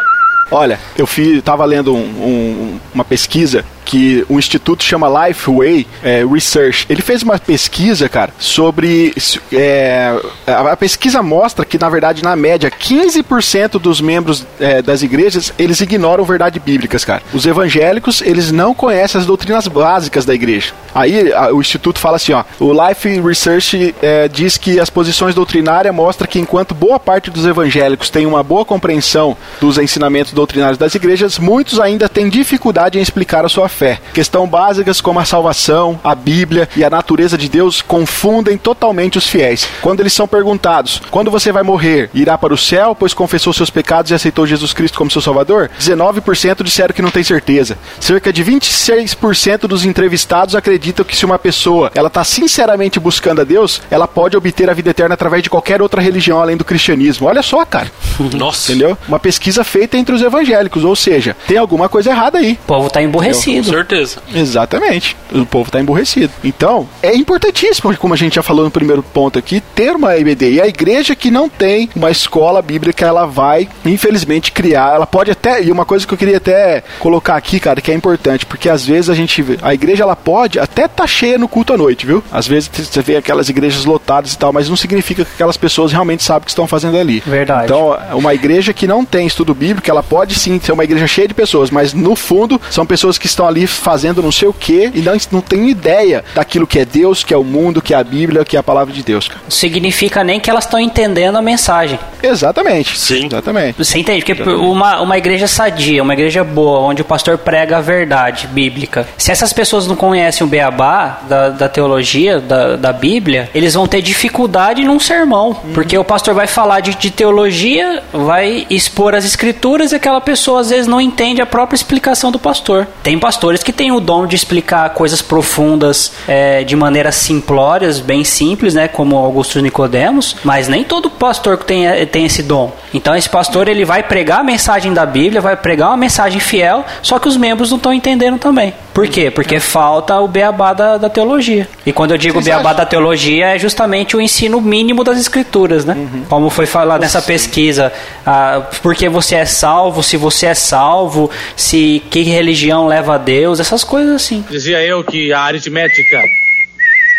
A: Olha, eu fiz, tava lendo um, um, uma pesquisa que o instituto chama Lifeway é, Research. Ele fez uma pesquisa, cara, sobre. É, a pesquisa mostra que, na verdade, na média, 15% dos membros é, das igrejas eles ignoram verdades bíblicas, cara. Os evangélicos eles não conhecem as doutrinas básicas da igreja. Aí a, o instituto fala assim, ó, o Life Research é, diz que as posições doutrinárias mostram que enquanto boa parte dos evangélicos tem uma boa compreensão dos ensinamentos doutrinários das igrejas, muitos ainda têm dificuldade em explicar a sua fé fé. Questão básicas como a salvação, a Bíblia e a natureza de Deus confundem totalmente os fiéis. Quando eles são perguntados: quando você vai morrer? Irá para o céu, pois confessou seus pecados e aceitou Jesus Cristo como seu Salvador? 19% disseram que não tem certeza. Cerca de 26% dos entrevistados acreditam que se uma pessoa ela está sinceramente buscando a Deus, ela pode obter a vida eterna através de qualquer outra religião além do cristianismo. Olha só, cara.
B: Nossa.
A: Entendeu? Uma pesquisa feita entre os evangélicos, ou seja, tem alguma coisa errada aí.
C: O povo está emborrecido
B: certeza.
A: Exatamente. O povo está emburrecido. Então, é importantíssimo, como a gente já falou no primeiro ponto aqui, ter uma EBD. E a igreja que não tem uma escola bíblica, ela vai, infelizmente, criar. Ela pode até. E uma coisa que eu queria até colocar aqui, cara, que é importante, porque às vezes a gente vê. A igreja, ela pode até estar tá cheia no culto à noite, viu? Às vezes você vê aquelas igrejas lotadas e tal, mas não significa que aquelas pessoas realmente sabem o que estão fazendo ali.
C: Verdade.
A: Então, uma igreja que não tem estudo bíblico, ela pode sim ser uma igreja cheia de pessoas, mas no fundo são pessoas que estão ali fazendo não sei o que e não, não tem ideia daquilo que é Deus, que é o mundo, que é a Bíblia, que é a palavra de Deus. Cara.
C: Significa nem que elas estão entendendo a mensagem.
A: Exatamente.
B: Sim.
A: Exatamente.
C: Você entende? Porque uma, uma igreja sadia, uma igreja boa, onde o pastor prega a verdade bíblica, se essas pessoas não conhecem o beabá da, da teologia, da, da Bíblia, eles vão ter dificuldade num sermão. Uhum. Porque o pastor vai falar de, de teologia, vai expor as escrituras e aquela pessoa às vezes não entende a própria explicação do pastor. Tem pastores que têm o dom de explicar coisas profundas é, de maneiras simplórias, bem simples, né, como Augusto Nicodemos, mas nem todo pastor tem, tem esse dom. Então esse pastor ele vai pregar a mensagem da Bíblia, vai pregar uma mensagem fiel, só que os membros não estão entendendo também. Por quê? Porque falta o beabá da, da, teologia. E quando eu digo Vocês beabá acham? da teologia, é justamente o ensino mínimo das escrituras, né? Uhum. Como foi falado nessa pesquisa, ah, porque você é salvo, se você é salvo, se que religião leva a Deus, essas coisas assim.
D: Dizia eu que a aritmética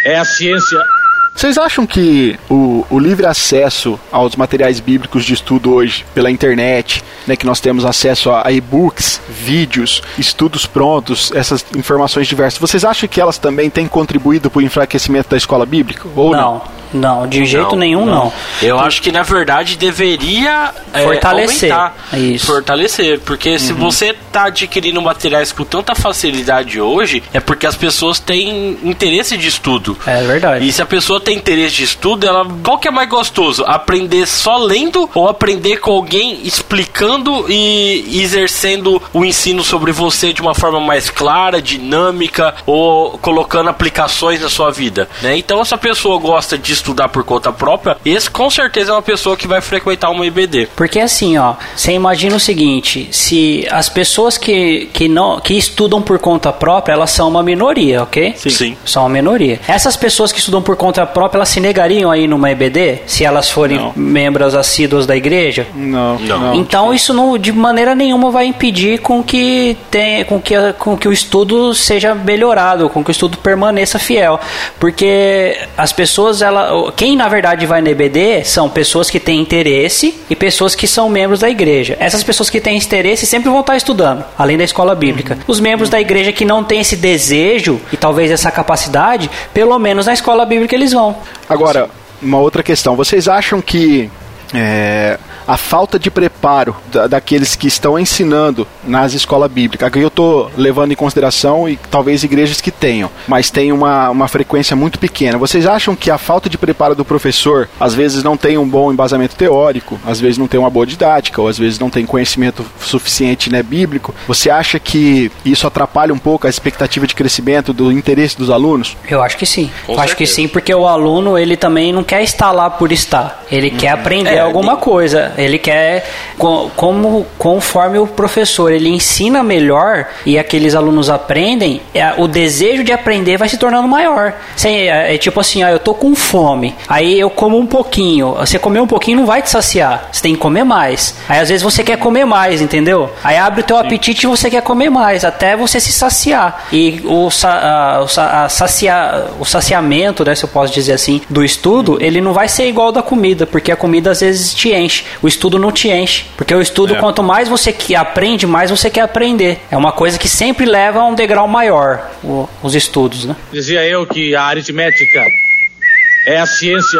D: é a ciência
A: vocês acham que o, o, livre acesso aos materiais bíblicos de estudo hoje pela internet, né, que nós temos acesso a, a e-books, vídeos, estudos prontos, essas informações diversas, vocês acham que elas também têm contribuído para o enfraquecimento da escola bíblica? Ou não?
C: não? Não, de jeito
B: não,
C: nenhum não. não.
B: Eu acho que na verdade deveria
C: é, fortalecer.
B: É, Isso. Fortalecer, porque uhum. se você está adquirindo materiais com tanta facilidade hoje, é porque as pessoas têm interesse de estudo.
C: É verdade.
B: E se a pessoa tem interesse de estudo, ela qual que é mais gostoso? Aprender só lendo ou aprender com alguém explicando e exercendo o ensino sobre você de uma forma mais clara, dinâmica ou colocando aplicações na sua vida, né? Então essa pessoa gosta de estudar por conta própria, esse com certeza é uma pessoa que vai frequentar uma IBD.
C: Porque assim, ó, você imagina o seguinte, se as pessoas que, que, não, que estudam por conta própria, elas são uma minoria, ok?
B: Sim. Sim.
C: São uma minoria. Essas pessoas que estudam por conta própria, elas se negariam aí numa IBD, se elas forem não. membros assíduos da igreja?
A: Não. não.
C: Então isso não, de maneira nenhuma vai impedir com que, tenha, com, que, com que o estudo seja melhorado, com que o estudo permaneça fiel. Porque as pessoas, ela, quem na verdade vai no EBD são pessoas que têm interesse e pessoas que são membros da igreja. Essas pessoas que têm interesse sempre vão estar estudando, além da escola bíblica. Os membros da igreja que não têm esse desejo e talvez essa capacidade, pelo menos na escola bíblica eles vão.
A: Agora, uma outra questão. Vocês acham que é, a falta de preparo da, daqueles que estão ensinando nas escolas bíblicas. Aqui eu estou levando em consideração e talvez igrejas que tenham, mas tem uma, uma frequência muito pequena. Vocês acham que a falta de preparo do professor às vezes não tem um bom embasamento teórico, às vezes não tem uma boa didática, ou às vezes não tem conhecimento suficiente né, bíblico? Você acha que isso atrapalha um pouco a expectativa de crescimento do interesse dos alunos?
C: Eu acho que sim.
B: Com
C: Eu acho que
B: certeza.
C: sim, porque o aluno ele também não quer estar lá por estar. Ele quer aprender
B: É,
C: alguma
B: ele-
C: coisa. Ele quer co- como conforme o professor ele ensina melhor e aqueles alunos aprendem, é, o desejo de aprender vai se tornando maior. Sem- é, tipo assim, ah, eu tô com fome. Aí eu como um pouquinho. Você comer um pouquinho não vai te saciar. Você tem que comer mais. Aí às vezes você quer comer mais, entendeu? Aí abre o teu apetite e você quer comer mais, até você se saciar. E o, sa- a- a sacia- o saciamento, né, se eu posso dizer assim, do estudo, ele não vai ser igual da comida, porque a comida às vezes te enche. O estudo não te enche. Porque o estudo,
A: É.
C: quanto mais você que aprende, mais você quer aprender. É uma coisa que sempre leva a um degrau maior, o- os estudos, né?
D: Dizia eu que a aritmética é a ciência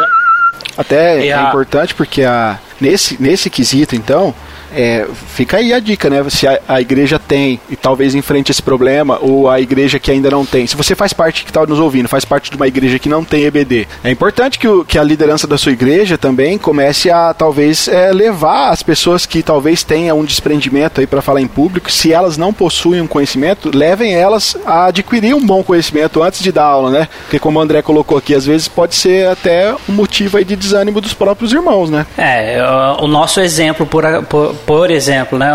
A: Até
B: E
A: é
B: a-
A: importante porque a, nesse, nesse quesito, então, é, fica aí a dica, né? Se a, a igreja tem e talvez enfrente esse problema, ou a igreja que ainda não tem. Se você faz parte que está nos ouvindo, faz parte de uma igreja que não tem EBD, é importante que, o, que a liderança da sua igreja também comece a talvez é, levar as pessoas que talvez tenham um desprendimento aí para falar em público, se elas não possuem um conhecimento, levem elas a adquirir um bom conhecimento antes de dar aula, né? Porque como o André colocou aqui, às vezes pode ser até um motivo aí de desânimo dos próprios irmãos, né?
C: É, o- o nosso exemplo, por, por, por exemplo, né,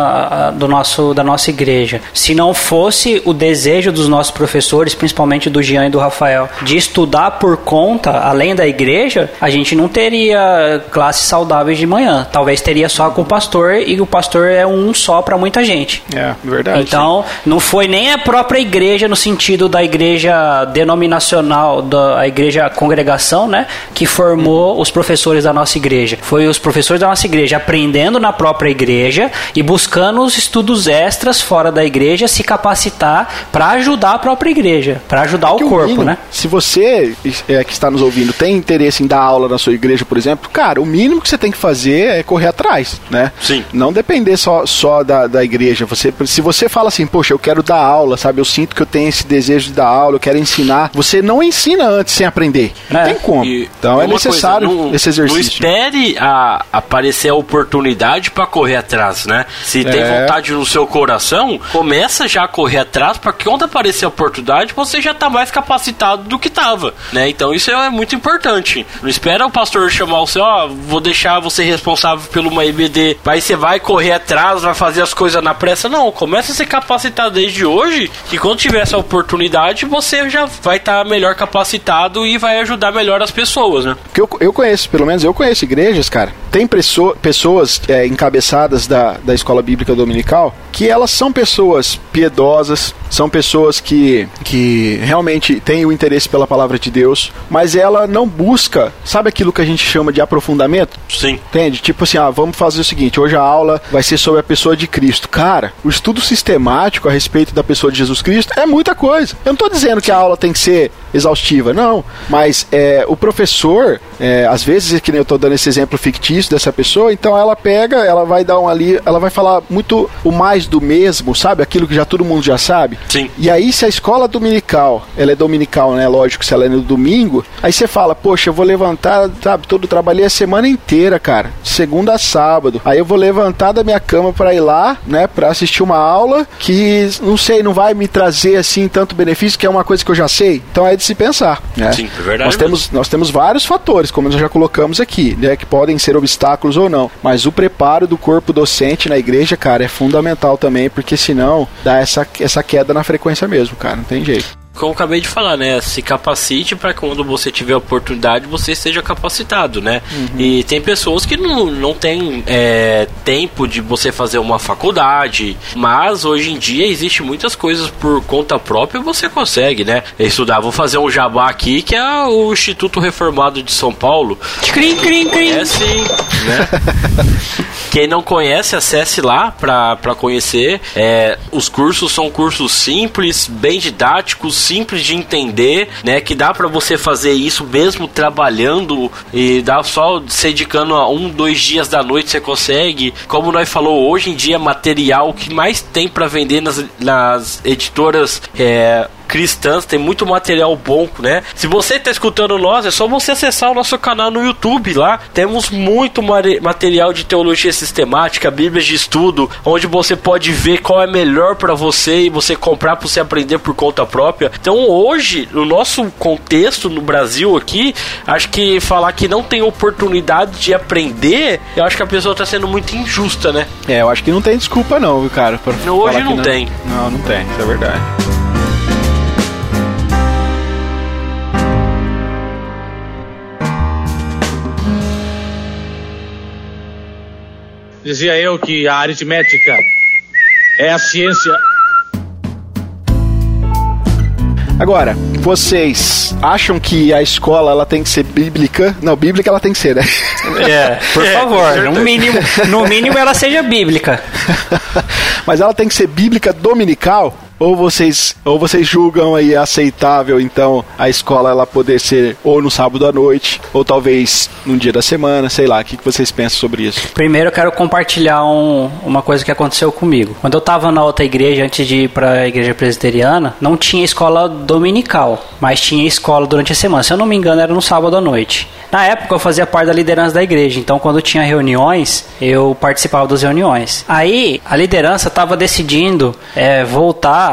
C: do nosso, da nossa igreja, se não fosse o desejo dos nossos professores, principalmente do Jean e do Rafael, de estudar por conta, além da igreja, a gente não teria classes saudáveis de manhã. Talvez teria só com o pastor e o pastor é um só para muita gente.
A: É, verdade.
C: Então, não foi nem a própria igreja no sentido da igreja denominacional, da igreja congregação, né, que formou os professores da nossa igreja. Foi os professores da nossa igreja aprendendo na própria igreja e buscando os estudos extras fora da igreja se capacitar para ajudar a própria igreja, para ajudar
A: Que
C: o corpo,
A: mínimo,
C: né?
A: Se você é, que está nos ouvindo tem interesse em dar aula na sua igreja, por exemplo, cara, o mínimo que você tem que fazer é correr atrás, né?
B: Sim.
A: Não depender só, só da, da igreja. Você, se você fala assim, poxa, eu quero dar aula, sabe? Eu sinto que eu tenho esse desejo de dar aula, eu quero ensinar. Você não ensina antes sem aprender. Não
C: É.
A: tem como.
B: E
A: então é necessário
B: coisa, não-
A: esse
B: Não
A: exercício.
B: espere a, aparecer a oportunidade pra correr atrás, né? Se tem
A: É.
B: vontade no seu coração, começa já a correr atrás para que quando aparecer a oportunidade, você já tá mais capacitado do que tava, né? Então isso é muito importante. Não espera o pastor chamar você, ó, vou deixar você responsável pelo uma IBD, aí você vai correr atrás, vai fazer as coisas na pressa. Não, começa a se capacitar desde hoje, que quando tiver essa oportunidade, você já vai estar melhor capacitado e vai ajudar melhor as pessoas, né?
A: Porque eu, eu conheço, pelo menos eu conheço igrejas, cara. Tem presso- pessoas é, encabeçadas da, da escola bíblica dominical que elas são pessoas piedosas, são pessoas que, que realmente têm o interesse pela palavra de Deus, mas ela não busca, sabe aquilo que a gente chama de aprofundamento?
B: Sim.
A: Entende? Tipo assim, ah, vamos fazer o seguinte: hoje a aula vai ser sobre a pessoa de Cristo. Cara, o estudo sistemático a respeito da pessoa de Jesus Cristo é muita coisa. Eu não tô dizendo que a aula tem que ser exaustiva, não. Mas é, o professor, é, às vezes, que nem eu tô dando esse exemplo fictício dessa pessoa, então ela pega, ela vai dar um ali, ela vai falar muito o mais do mesmo, sabe? Aquilo que já todo mundo já sabe.
B: Sim.
A: E aí, se a escola dominical, ela é dominical, né? Lógico, se ela é no domingo, aí você fala, poxa, eu vou levantar, sabe, todo trabalhei a semana inteira, cara, segunda a sábado. Aí eu vou levantar da minha cama para ir lá, né, para assistir uma aula que não sei, não vai me trazer assim tanto benefício, que é uma coisa que eu já sei. Então é de se pensar, né?
B: Sim, é verdade
A: Nós temos, nós temos vários fatores, como nós já colocamos aqui, né, que podem ser obstáculos ou não. Mas o preparo do corpo docente na igreja, cara, é fundamental também, porque senão dá essa, essa queda na frequência mesmo, cara, não tem jeito.
B: Como eu acabei de falar, né? Se capacite para quando você tiver oportunidade você seja capacitado, né? E tem pessoas que não, não tem é, tempo de você fazer uma faculdade, mas hoje em dia existe muitas coisas por conta própria você consegue, né? Estudar, vou fazer um jabá aqui que é o Instituto Reformado de São Paulo.
C: Crim, crim, crim.
B: Conhece, né? Quem não conhece, acesse lá pra pra conhecer. É, os cursos são cursos simples, bem didáticos, simples de entender, né? Que dá para você fazer isso mesmo trabalhando e dá só se dedicando a um, dois dias da noite você consegue. Como nós falou, hoje em dia material que mais tem para vender nas, nas editoras é, cristãs, tem muito material bom, né? Se você está escutando nós, é só você acessar o nosso canal no YouTube lá. Temos muito material de teologia sistemática, bíblias de estudo, onde você pode ver qual é melhor para você e você comprar para você aprender por conta própria. Então, hoje, no nosso contexto no Brasil aqui, acho que falar que não tem oportunidade de aprender, eu acho que a pessoa está sendo muito injusta, né?
A: É, eu acho que não tem desculpa não, cara.
B: Hoje não, não tem.
A: Não, não tem, isso é verdade.
D: Dizia eu que a aritmética é a ciência.
A: Agora, vocês acham que a escola ela tem que ser bíblica? Não, bíblica ela tem que ser, né?
C: É, por é, favor, no mínimo, no mínimo ela seja bíblica.
A: Mas ela tem que ser bíblica dominical? Ou vocês ou vocês julgam aí aceitável então a escola ela poder ser ou no sábado à noite ou talvez num dia da semana, sei lá, o que, que vocês pensam sobre isso?
C: Primeiro eu quero compartilhar um, uma coisa que aconteceu comigo. Quando eu estava na outra igreja antes de ir para a igreja presbiteriana, não tinha escola dominical, mas tinha escola durante a semana. Se eu não me engano, era no sábado à noite. Na época eu fazia parte da liderança da igreja, então quando tinha reuniões, eu participava das reuniões. Aí a liderança estava decidindo é, voltar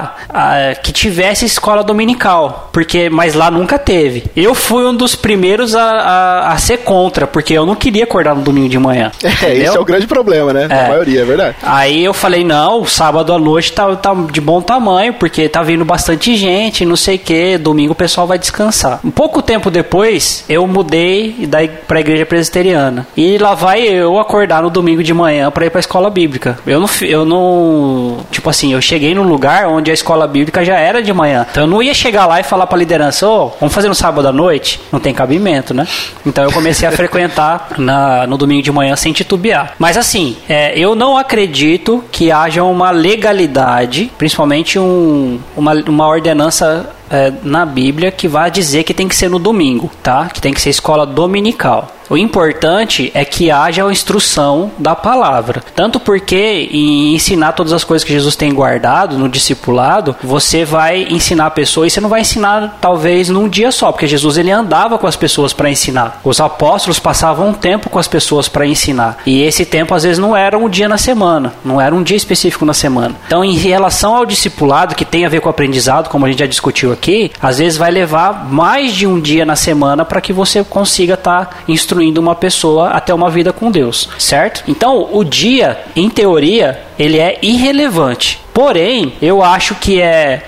C: que tivesse escola dominical, porque mas lá nunca teve. Eu fui um dos primeiros a, a, a ser contra, porque eu não queria acordar no domingo de manhã.
A: É, entendeu? esse é o grande problema, né? É. A maioria, é verdade.
C: Aí eu falei, não, sábado à noite tá, tá de bom tamanho, porque tá vindo bastante gente, não sei o que, domingo o pessoal vai descansar. Um pouco tempo depois, eu mudei para pra igreja presbiteriana. E lá vai eu acordar no domingo de manhã para ir pra escola bíblica. Eu não, eu não. Tipo assim, eu cheguei num lugar onde a escola bíblica já era de manhã. Então eu não ia chegar lá e falar pra liderança, ô, oh, vamos fazer no sábado à noite? Não tem cabimento, né? Então eu comecei a frequentar na, no domingo de manhã sem titubear. Mas assim, é, eu não acredito que haja uma legalidade, principalmente um, uma, uma ordenança é, na Bíblia que vai dizer que tem que ser no domingo, tá? Que tem que ser escola dominical. O importante é que haja a instrução da palavra. Tanto porque em ensinar todas as coisas que Jesus tem guardado no discipulado, você vai ensinar a pessoa e você não vai ensinar talvez num dia só, porque Jesus ele andava com as pessoas para ensinar. Os apóstolos passavam um tempo com as pessoas para ensinar. E esse tempo às vezes não era um dia na semana, não era um dia específico na semana. Então, em relação ao discipulado que tem a ver com o aprendizado, como a gente já discutiu aqui, às vezes vai levar mais de um dia na semana para que você consiga estar tá instruindo instruindo uma pessoa até uma vida com Deus, certo? Então, o dia, em teoria, ele é irrelevante. Porém, eu acho que é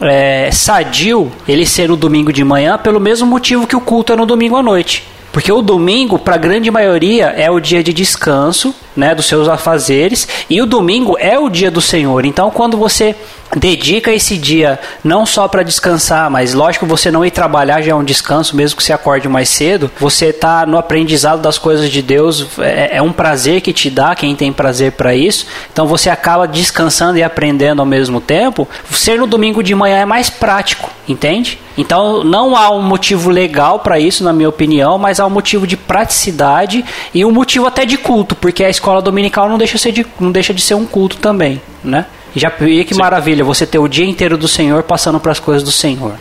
C: é, sadio ele ser no domingo de manhã pelo mesmo motivo que o culto é no domingo à noite. Porque o domingo, para a grande maioria, é o dia de descanso, né, dos seus afazeres, e o domingo é o dia do Senhor. Então, quando você dedica esse dia não só para descansar, mas lógico você não ir trabalhar já é um descanso, mesmo que você acorde mais cedo, você está no aprendizado das coisas de Deus, é, é um prazer que te dá, quem tem prazer para isso. Então você acaba descansando e aprendendo ao mesmo tempo. Ser no domingo de manhã é mais prático, entende? Então não há um motivo legal para isso, na minha opinião, mas há um motivo de praticidade e um motivo até de culto, porque a escola dominical não deixa, ser de, não deixa de ser um culto também, né? Já e que Sim. maravilha você ter o dia inteiro do Senhor passando para as coisas do Senhor.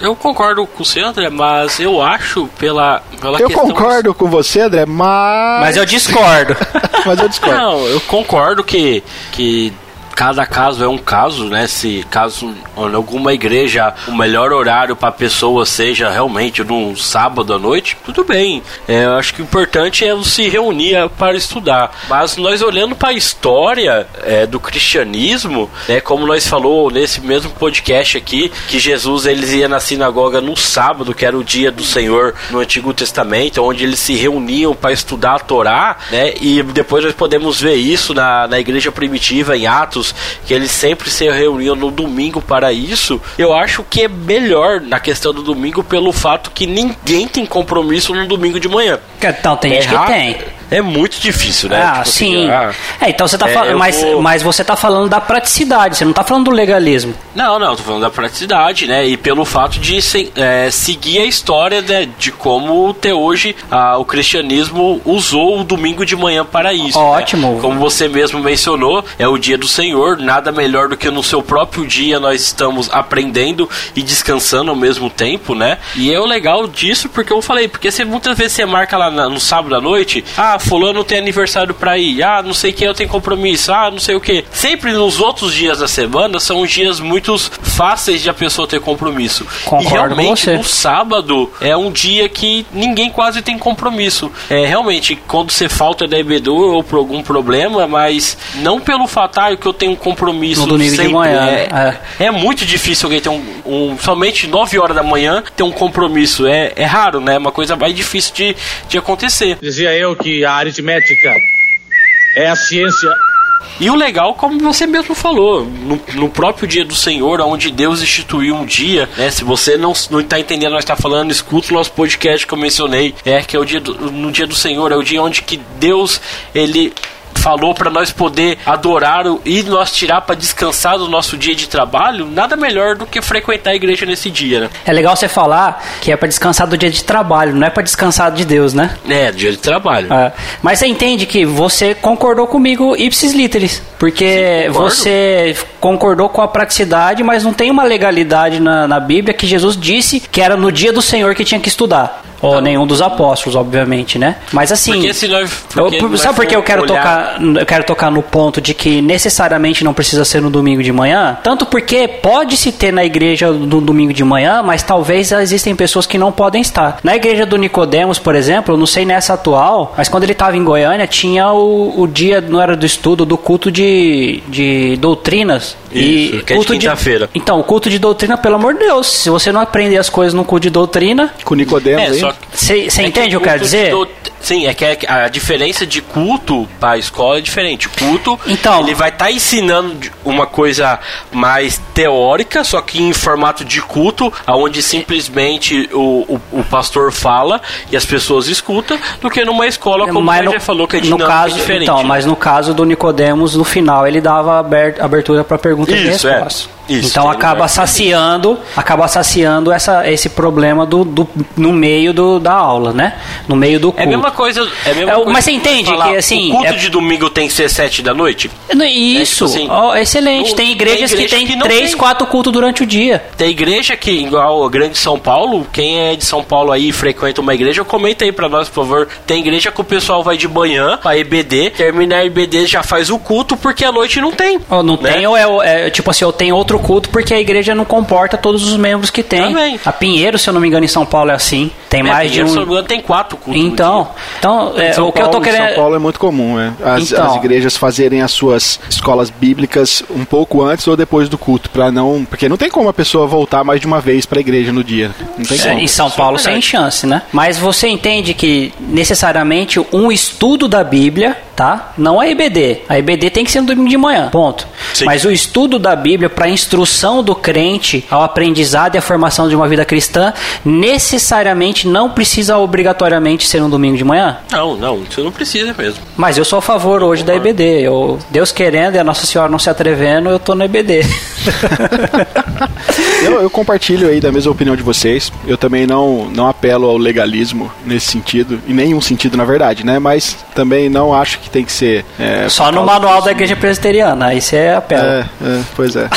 B: Eu concordo com você, André, mas eu acho pela, pela
A: Eu concordo com você, André, mas.
C: Mas eu discordo.
A: mas eu discordo.
B: Não, eu concordo que, que cada caso é um caso, né? Se caso em alguma igreja o melhor horário para a pessoa seja realmente num sábado à noite, tudo bem. É, eu acho que o importante é se reunir para estudar. Mas nós olhando para a história é, do cristianismo, né? Como nós falou nesse mesmo podcast aqui, que Jesus eles ia na sinagoga no sábado, que era o dia do Senhor no Antigo Testamento, onde eles se reuniam para estudar a Torá, né? E depois nós podemos ver isso na, na igreja primitiva em Atos que eles sempre se reuniam no domingo para isso, eu acho que é melhor na questão do domingo pelo fato que ninguém tem compromisso no domingo de manhã.
C: Então tem é gente que tem.
B: É muito difícil, né?
C: Ah,
B: Tipo assim,
C: sim.
B: ah,
C: É, então você tá
B: É,
C: falando, mas,
B: vou-
C: mas você tá falando da praticidade, você não tá falando do legalismo.
B: Não, não, tô falando da praticidade, né? E pelo fato de se- é, seguir a história né, de como até hoje ah, o cristianismo usou o domingo de manhã para isso. né?
C: Ótimo.
B: Como você mesmo mencionou, é o dia do Senhor, nada melhor do que no seu próprio dia nós estamos aprendendo e descansando ao mesmo tempo, né? E é o legal disso porque eu falei, porque você, muitas vezes você marca lá na- no sábado à noite, ah, fulano tem aniversário pra ir, ah, não sei quem eu tenho compromisso, ah, não sei o que. Sempre nos outros dias da semana são dias muito fáceis de a pessoa ter compromisso.
C: Concordo
B: e
C: com
B: realmente
C: você.
B: no sábado é um dia que ninguém quase tem compromisso. É realmente quando você falta da EBD ou por algum problema, mas não pelo fato ah, que eu tenho um compromisso
C: No domingo de
B: sempre.
C: manhã,
B: é, é muito difícil alguém ter um, um- somente 9 horas da manhã ter um compromisso. É, é raro, né? É uma coisa mais difícil de, de acontecer.
D: Dizia eu que a aritmética é a ciência
B: E o legal, como você mesmo falou, no, no próprio dia do Senhor, onde Deus instituiu um dia, né? Se você não, não tá entendendo, nós está falando, escuta o nosso podcast que eu mencionei, é que é o dia do, no dia do Senhor, é o dia onde que Deus, ele falou para nós poder adorar e nós tirar para descansar do nosso dia de trabalho, nada melhor do que frequentar a igreja nesse dia, né?
C: É legal você falar que é pra descansar do dia de trabalho, não é pra descansar de Deus, né?
B: É, dia de trabalho.
C: É. Mas você entende que você concordou comigo ipsis literis, porque
B: Sim,
C: você concordou com a praticidade, mas não tem uma legalidade na, na Bíblia que Jesus disse que era no dia do Senhor que tinha que estudar. Ou nenhum dos apóstolos, obviamente, né? Mas assim.
B: Porque se nós-
C: eu-
B: porque nós
C: sabe por que eu quero
B: olhar-
C: tocar? Eu quero tocar no ponto de que necessariamente não precisa ser no domingo de manhã. Tanto porque pode se ter na igreja no domingo de manhã, mas talvez existem pessoas que não podem estar. Na igreja do Nicodemos, por exemplo, eu não sei nessa atual, mas quando ele estava em Goiânia, tinha o, o dia, não era do estudo, do culto de, de doutrinas.
B: Isso, que é de
C: culto
B: quinta-feira.
C: Então, o culto de doutrina, pelo amor de Deus, se você não aprender as coisas no culto de doutrina,
A: Com Nicodemos
B: É,
A: aí.
C: Você
B: É
C: entende o que eu quero dizer?
B: Sim, é que a diferença de culto para a escola é diferente. O culto,
C: Então-
B: ele vai estar ensinando de- uma coisa mais teórica, só que em formato de culto, onde simplesmente o, o, o pastor fala e as pessoas escutam, do que numa escola, como
C: Mas
B: o já falou, que é
C: no caso,
B: e diferente.
C: Então, mas no caso do Nicodemos, no final ele dava aber- abertura para perguntas e
B: Isso, é.
C: respostas.
B: Isso,
C: então acaba saciando, acaba saciando essa, esse problema do, do- no meio do, da aula, né? No meio do culto.
B: É a mesma coisa. É mesma
C: É,
B: coisa
C: mas você
B: que
C: entende
B: falar,
C: que, assim,
B: O culto
C: é-
B: de domingo tem que ser sete da noite?
C: Isso,
B: É, tipo assim,
C: ó, excelente. Tem igrejas
B: tem
C: que
B: igreja
C: tem
B: que
C: três,
B: tem.
C: quatro cultos durante o dia.
B: Tem igreja que, igual a Grande São Paulo, quem é de São Paulo aí e frequenta uma igreja, comenta aí pra nós, por favor. Tem igreja que o pessoal vai de manhã pra EBD, termina a EBD já faz o culto, porque à noite não tem.
C: Ou não
B: né?
C: tem, ou é, é, tipo assim, ou tem outro culto porque a igreja não comporta todos os membros que tem.
B: Também.
C: A Pinheiro, se eu não me engano, em São Paulo é assim. Tem
B: É,
C: mais de
B: Pinheiro,
C: um.
B: se eu não me engano, tem quatro cultos.
C: Então, então é,
A: São
C: o que eu tô
A: Paulo-
C: querendo.
A: São Paulo é muito comum, é. As,
C: Então.
A: as igrejas fazerem as suas escolas bíblicas um pouco antes ou depois do culto, para não, porque não tem como a pessoa voltar mais de uma vez para a igreja no dia. Não tem
C: É,
A: como.
C: em São
B: é
C: Paulo sem chance, né? Mas você entende que necessariamente um estudo da Bíblia, tá? Não a EBD. A EBD tem que ser no domingo de manhã, ponto.
B: Sim.
C: Mas o estudo da Bíblia para instrução do crente ao aprendizado e à formação de uma vida cristã necessariamente não precisa obrigatoriamente ser no domingo de manhã.
B: Não, não, você não precisa mesmo.
C: Mas eu sou a favor hoje da EBD. Eu, Deus querendo e a Nossa Senhora não se atrevendo, eu tô na EBD.
A: Eu, eu compartilho aí da mesma opinião de vocês. Eu também não, não apelo ao legalismo nesse sentido, em nenhum sentido, na verdade, né? Mas também não acho que tem que ser. é,
C: Só no manual da Igreja Presbiteriana. Aí você apela.
A: É, é, pois é.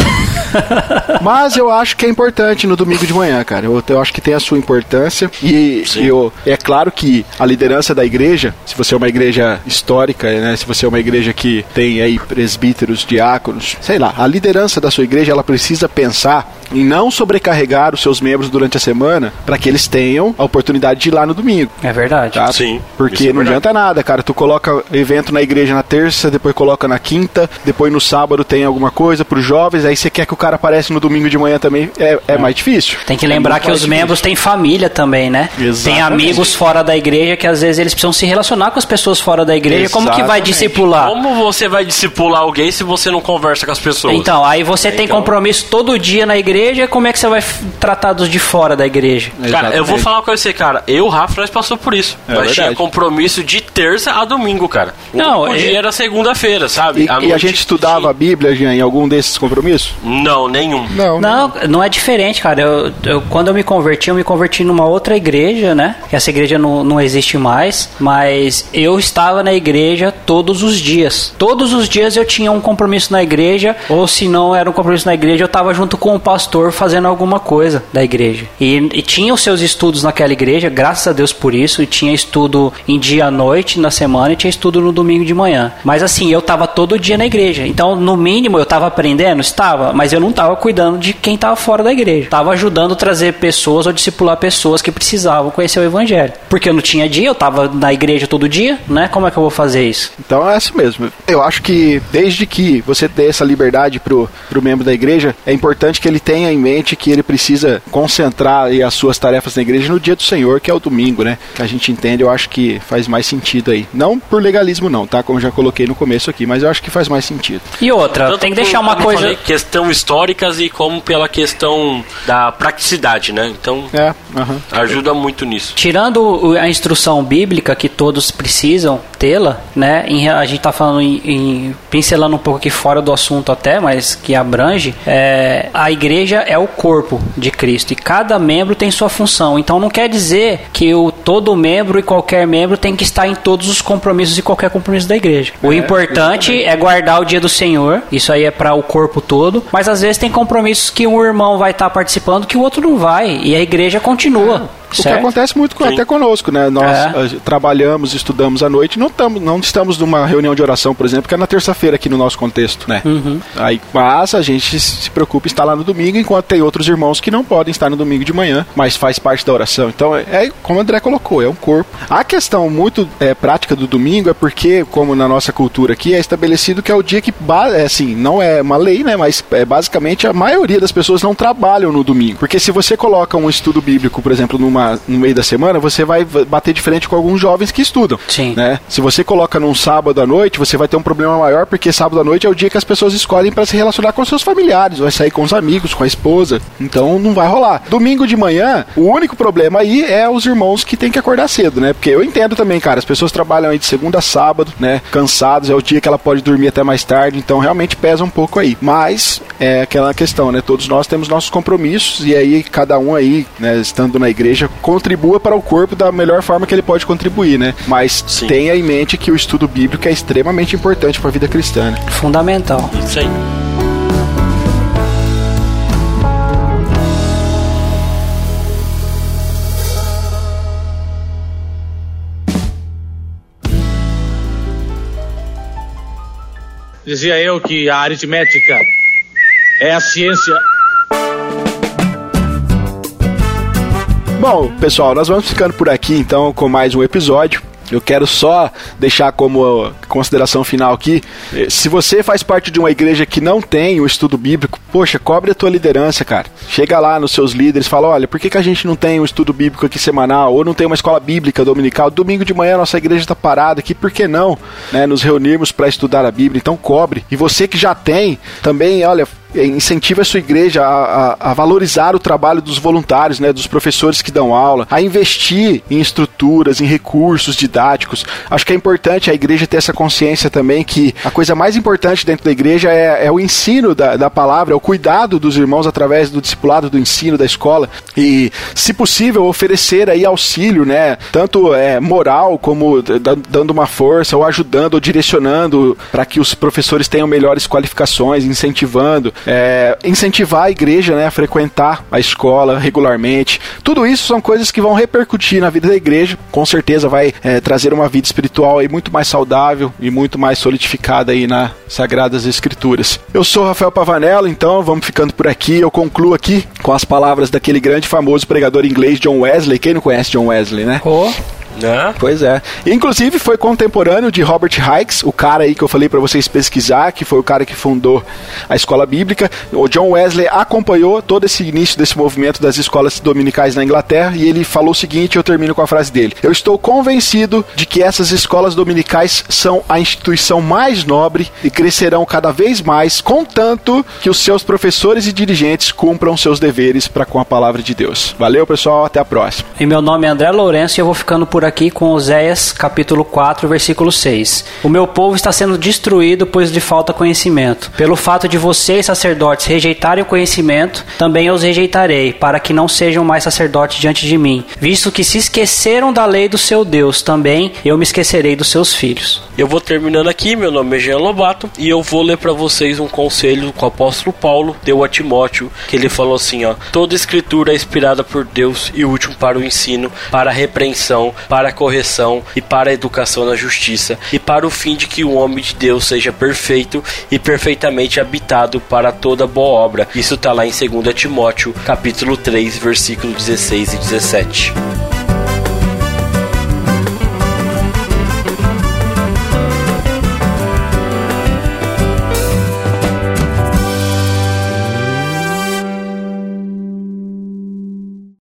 A: Mas eu acho que é importante no domingo de manhã, cara. Eu, eu acho que tem a sua importância. E
B: Sim.
A: eu, é claro que a liderança da igreja, se você é uma igreja histórica, né? Se você é uma igreja que tem aí presbíteros, diáconos, sei lá, a liderança da sua igreja, ela precisa pensar em não sobrecarregar os seus membros durante a semana para que eles tenham a oportunidade de ir lá no domingo.
C: É verdade.
A: Tá?
B: Sim,
A: Porque
B: é
A: não adianta nada, cara. Tu coloca evento na igreja na terça, depois coloca na quinta, depois no sábado tem alguma coisa pros jovens, aí você quer que o cara apareça no domingo de manhã também, é, é mais difícil.
C: Tem que
A: É
C: lembrar
A: muito
C: que os
A: difícil.
C: membros têm família também, né? Tem
A: Exatamente.
C: amigos fora da igreja que às vezes eles precisam se relacionar com as pessoas fora da igreja. Como que vai
A: Exatamente.
C: discipular?
B: Como você vai discipular alguém se você não conversa com as pessoas?
C: Então, aí você tem
B: Então-
C: compromisso todo dia na igreja igreja, como é que você vai tratar dos de fora da igreja?
B: Cara, eu vou
A: Exatamente.
B: falar com você, cara. Eu, Rafa, nós passou por isso.
A: É
B: nós tinha compromisso de terça a domingo, cara.
C: Não,
B: o
C: é-
B: dia era segunda-feira, sabe?
A: E, e a gente estudava a Bíblia, Jean, em algum desses compromissos?
B: Não, nenhum.
A: Não.
C: Não, não é diferente, cara. Eu, eu- quando eu me converti, eu me converti numa outra igreja, né? Que essa igreja não, não existe mais. Mas eu estava na igreja todos os dias. Todos os dias eu tinha um compromisso na igreja. Ou se não era um compromisso na igreja, eu estava junto com o pastor fazendo alguma coisa da igreja. E, e tinha os seus estudos naquela igreja, graças a Deus por isso. E tinha estudo em dia à noite, na semana, e tinha estudo no domingo de manhã. Mas assim, eu estava todo dia na igreja. Então, no mínimo, eu estava aprendendo? Estava. Mas eu não estava cuidando de quem estava fora da igreja. Estava ajudando a trazer pessoas ou discipular pessoas que precisavam conhecer o evangelho. Porque eu não tinha dia, eu estava na igreja todo dia, né? Como é que eu vou fazer isso?
A: Então é isso mesmo. Eu acho que desde que você dê essa liberdade pro, pro membro da igreja, é importante que ele tenha em mente que ele precisa concentrar aí as suas tarefas na igreja no dia do Senhor, que é o domingo, né? Que a gente entende, eu acho que faz mais sentido aí. Não por legalismo não, tá? Como eu já coloquei no começo aqui, mas eu acho que faz mais sentido.
C: E outra,
B: Tanto
C: tem que deixar uma coisa.
B: falei, questão históricas e como pela questão da praticidade, né? Então,
A: É, aham.
B: ajuda muito nisso.
C: Tirando a instrução bíblica que todos precisam tê-la, né? em- a gente tá falando em, em- pincelando um pouco aqui fora do assunto até, mas que abrange. é, a igreja é o corpo de Cristo e cada membro tem sua função. Então não quer dizer que o todo membro e qualquer membro tem que estar em todos os compromissos e qualquer compromisso da igreja. O
A: É,
C: importante é guardar o dia do Senhor. Isso aí é para o corpo todo. Mas às vezes tem compromissos que um irmão vai estar participando que o outro não vai e a igreja continua.
A: O que
C: certo?
A: acontece muito com- até conosco, né? Nós
C: É.
A: eh, trabalhamos, estudamos à noite, não, tamo, não estamos numa reunião de oração, por exemplo, que é na terça-feira aqui no nosso contexto, né?
C: Uhum.
A: Aí, mas a gente se preocupa em estar lá no domingo, enquanto tem outros irmãos que não podem estar no domingo de manhã, mas faz parte da oração. Então, é, é como o André colocou, é um corpo. A questão muito eh, prática do domingo é porque, como na nossa cultura aqui, é estabelecido que é o dia que, é, assim, não é uma lei, né? Mas é, basicamente a maioria das pessoas não trabalham no domingo. Porque se você coloca um estudo bíblico, por exemplo, numa, no meio da semana, você vai bater de frente com alguns jovens que estudam.
C: Sim.
A: Né? Se você coloca num sábado à noite, você vai ter um problema maior, porque sábado à noite é o dia que as pessoas escolhem para se relacionar com seus familiares, vai sair com os amigos, com a esposa. Então não vai rolar. Domingo de manhã, o único problema aí é os irmãos que têm que acordar cedo, né? Porque eu entendo também, cara, as pessoas trabalham aí de segunda a sábado, né? Cansados, é o dia que ela pode dormir até mais tarde, então realmente pesa um pouco aí. Mas é aquela questão, né? Todos nós temos nossos compromissos e aí cada um aí, né, estando na igreja, contribua para o corpo da melhor forma que ele pode contribuir, né? Mas
B: Sim.
A: tenha em mente que o estudo bíblico é extremamente importante para a vida cristã. né?
C: Fundamental.
B: Isso aí.
D: Dizia eu que a aritmética é a ciência.
A: Bom, pessoal, nós vamos ficando por aqui então com mais um episódio. Eu quero só deixar como consideração final aqui, eh, se você faz parte de uma igreja que não tem o estudo bíblico, poxa, cobre a tua liderança, cara. Chega lá nos seus líderes, fala, olha, por que, que a gente não tem um estudo bíblico aqui semanal, ou não tem uma escola bíblica dominical? Domingo de manhã nossa igreja está parada aqui, por que não né, nos reunirmos para estudar a Bíblia? Então cobre. E você que já tem, também, olha, incentiva a sua igreja a, a- a valorizar o trabalho dos voluntários, né, dos professores que dão aula, a investir em estruturas, em recursos didáticos. Acho que é importante a igreja ter essa consciência também que a coisa mais importante dentro da igreja é, é o ensino da, da palavra, é o cuidado dos irmãos através do discipulado, do ensino da escola e, se possível, oferecer aí auxílio, né, tanto é, moral como dando uma força ou ajudando ou direcionando para que os professores tenham melhores qualificações, incentivando, é, incentivar a igreja né, a frequentar a escola regularmente. Tudo isso são coisas que vão repercutir na vida da igreja. Com certeza vai é, trazer uma vida espiritual aí muito mais saudável e muito mais solidificada aí nas Sagradas Escrituras. Eu sou Rafael Pavanello, então vamos ficando por aqui. Eu concluo aqui com as palavras daquele grande famoso pregador inglês John Wesley. Quem não conhece John Wesley, né?
C: Ô,
B: Né?
A: Pois é. Inclusive foi contemporâneo de Robert Hikes, o cara aí que eu falei para vocês pesquisar, que foi o cara que fundou a escola bíblica. O John Wesley acompanhou todo esse início desse movimento das escolas dominicais na Inglaterra e ele falou o seguinte, eu termino com a frase dele: "Eu estou convencido de que essas escolas dominicais são a instituição mais nobre e crescerão cada vez mais, contanto que os seus professores e dirigentes cumpram seus deveres para com a palavra de Deus." Valeu, pessoal, até a próxima.
C: E meu nome é André Lourenço e eu vou ficando por aqui com Oséias, capítulo 4, versículo 6. O meu povo está sendo destruído, pois lhe falta conhecimento. Pelo fato de vocês, sacerdotes, rejeitarem o conhecimento, também os rejeitarei, para que não sejam mais sacerdotes diante de mim. Visto que se esqueceram da lei do seu Deus, também eu me esquecerei dos seus filhos.
B: Eu vou terminando aqui, meu nome é Jean Lobato, e eu vou ler para vocês um conselho que o apóstolo Paulo deu a Timóteo, que ele falou assim, ó: Toda escritura é inspirada por Deus e útil para o ensino, para a repreensão, para a correção e para a educação na justiça, e para o fim de que o homem de Deus seja perfeito e perfeitamente habitado para toda boa obra. Isso está lá em 2 Timóteo, capítulo 3, versículo 16 e 17.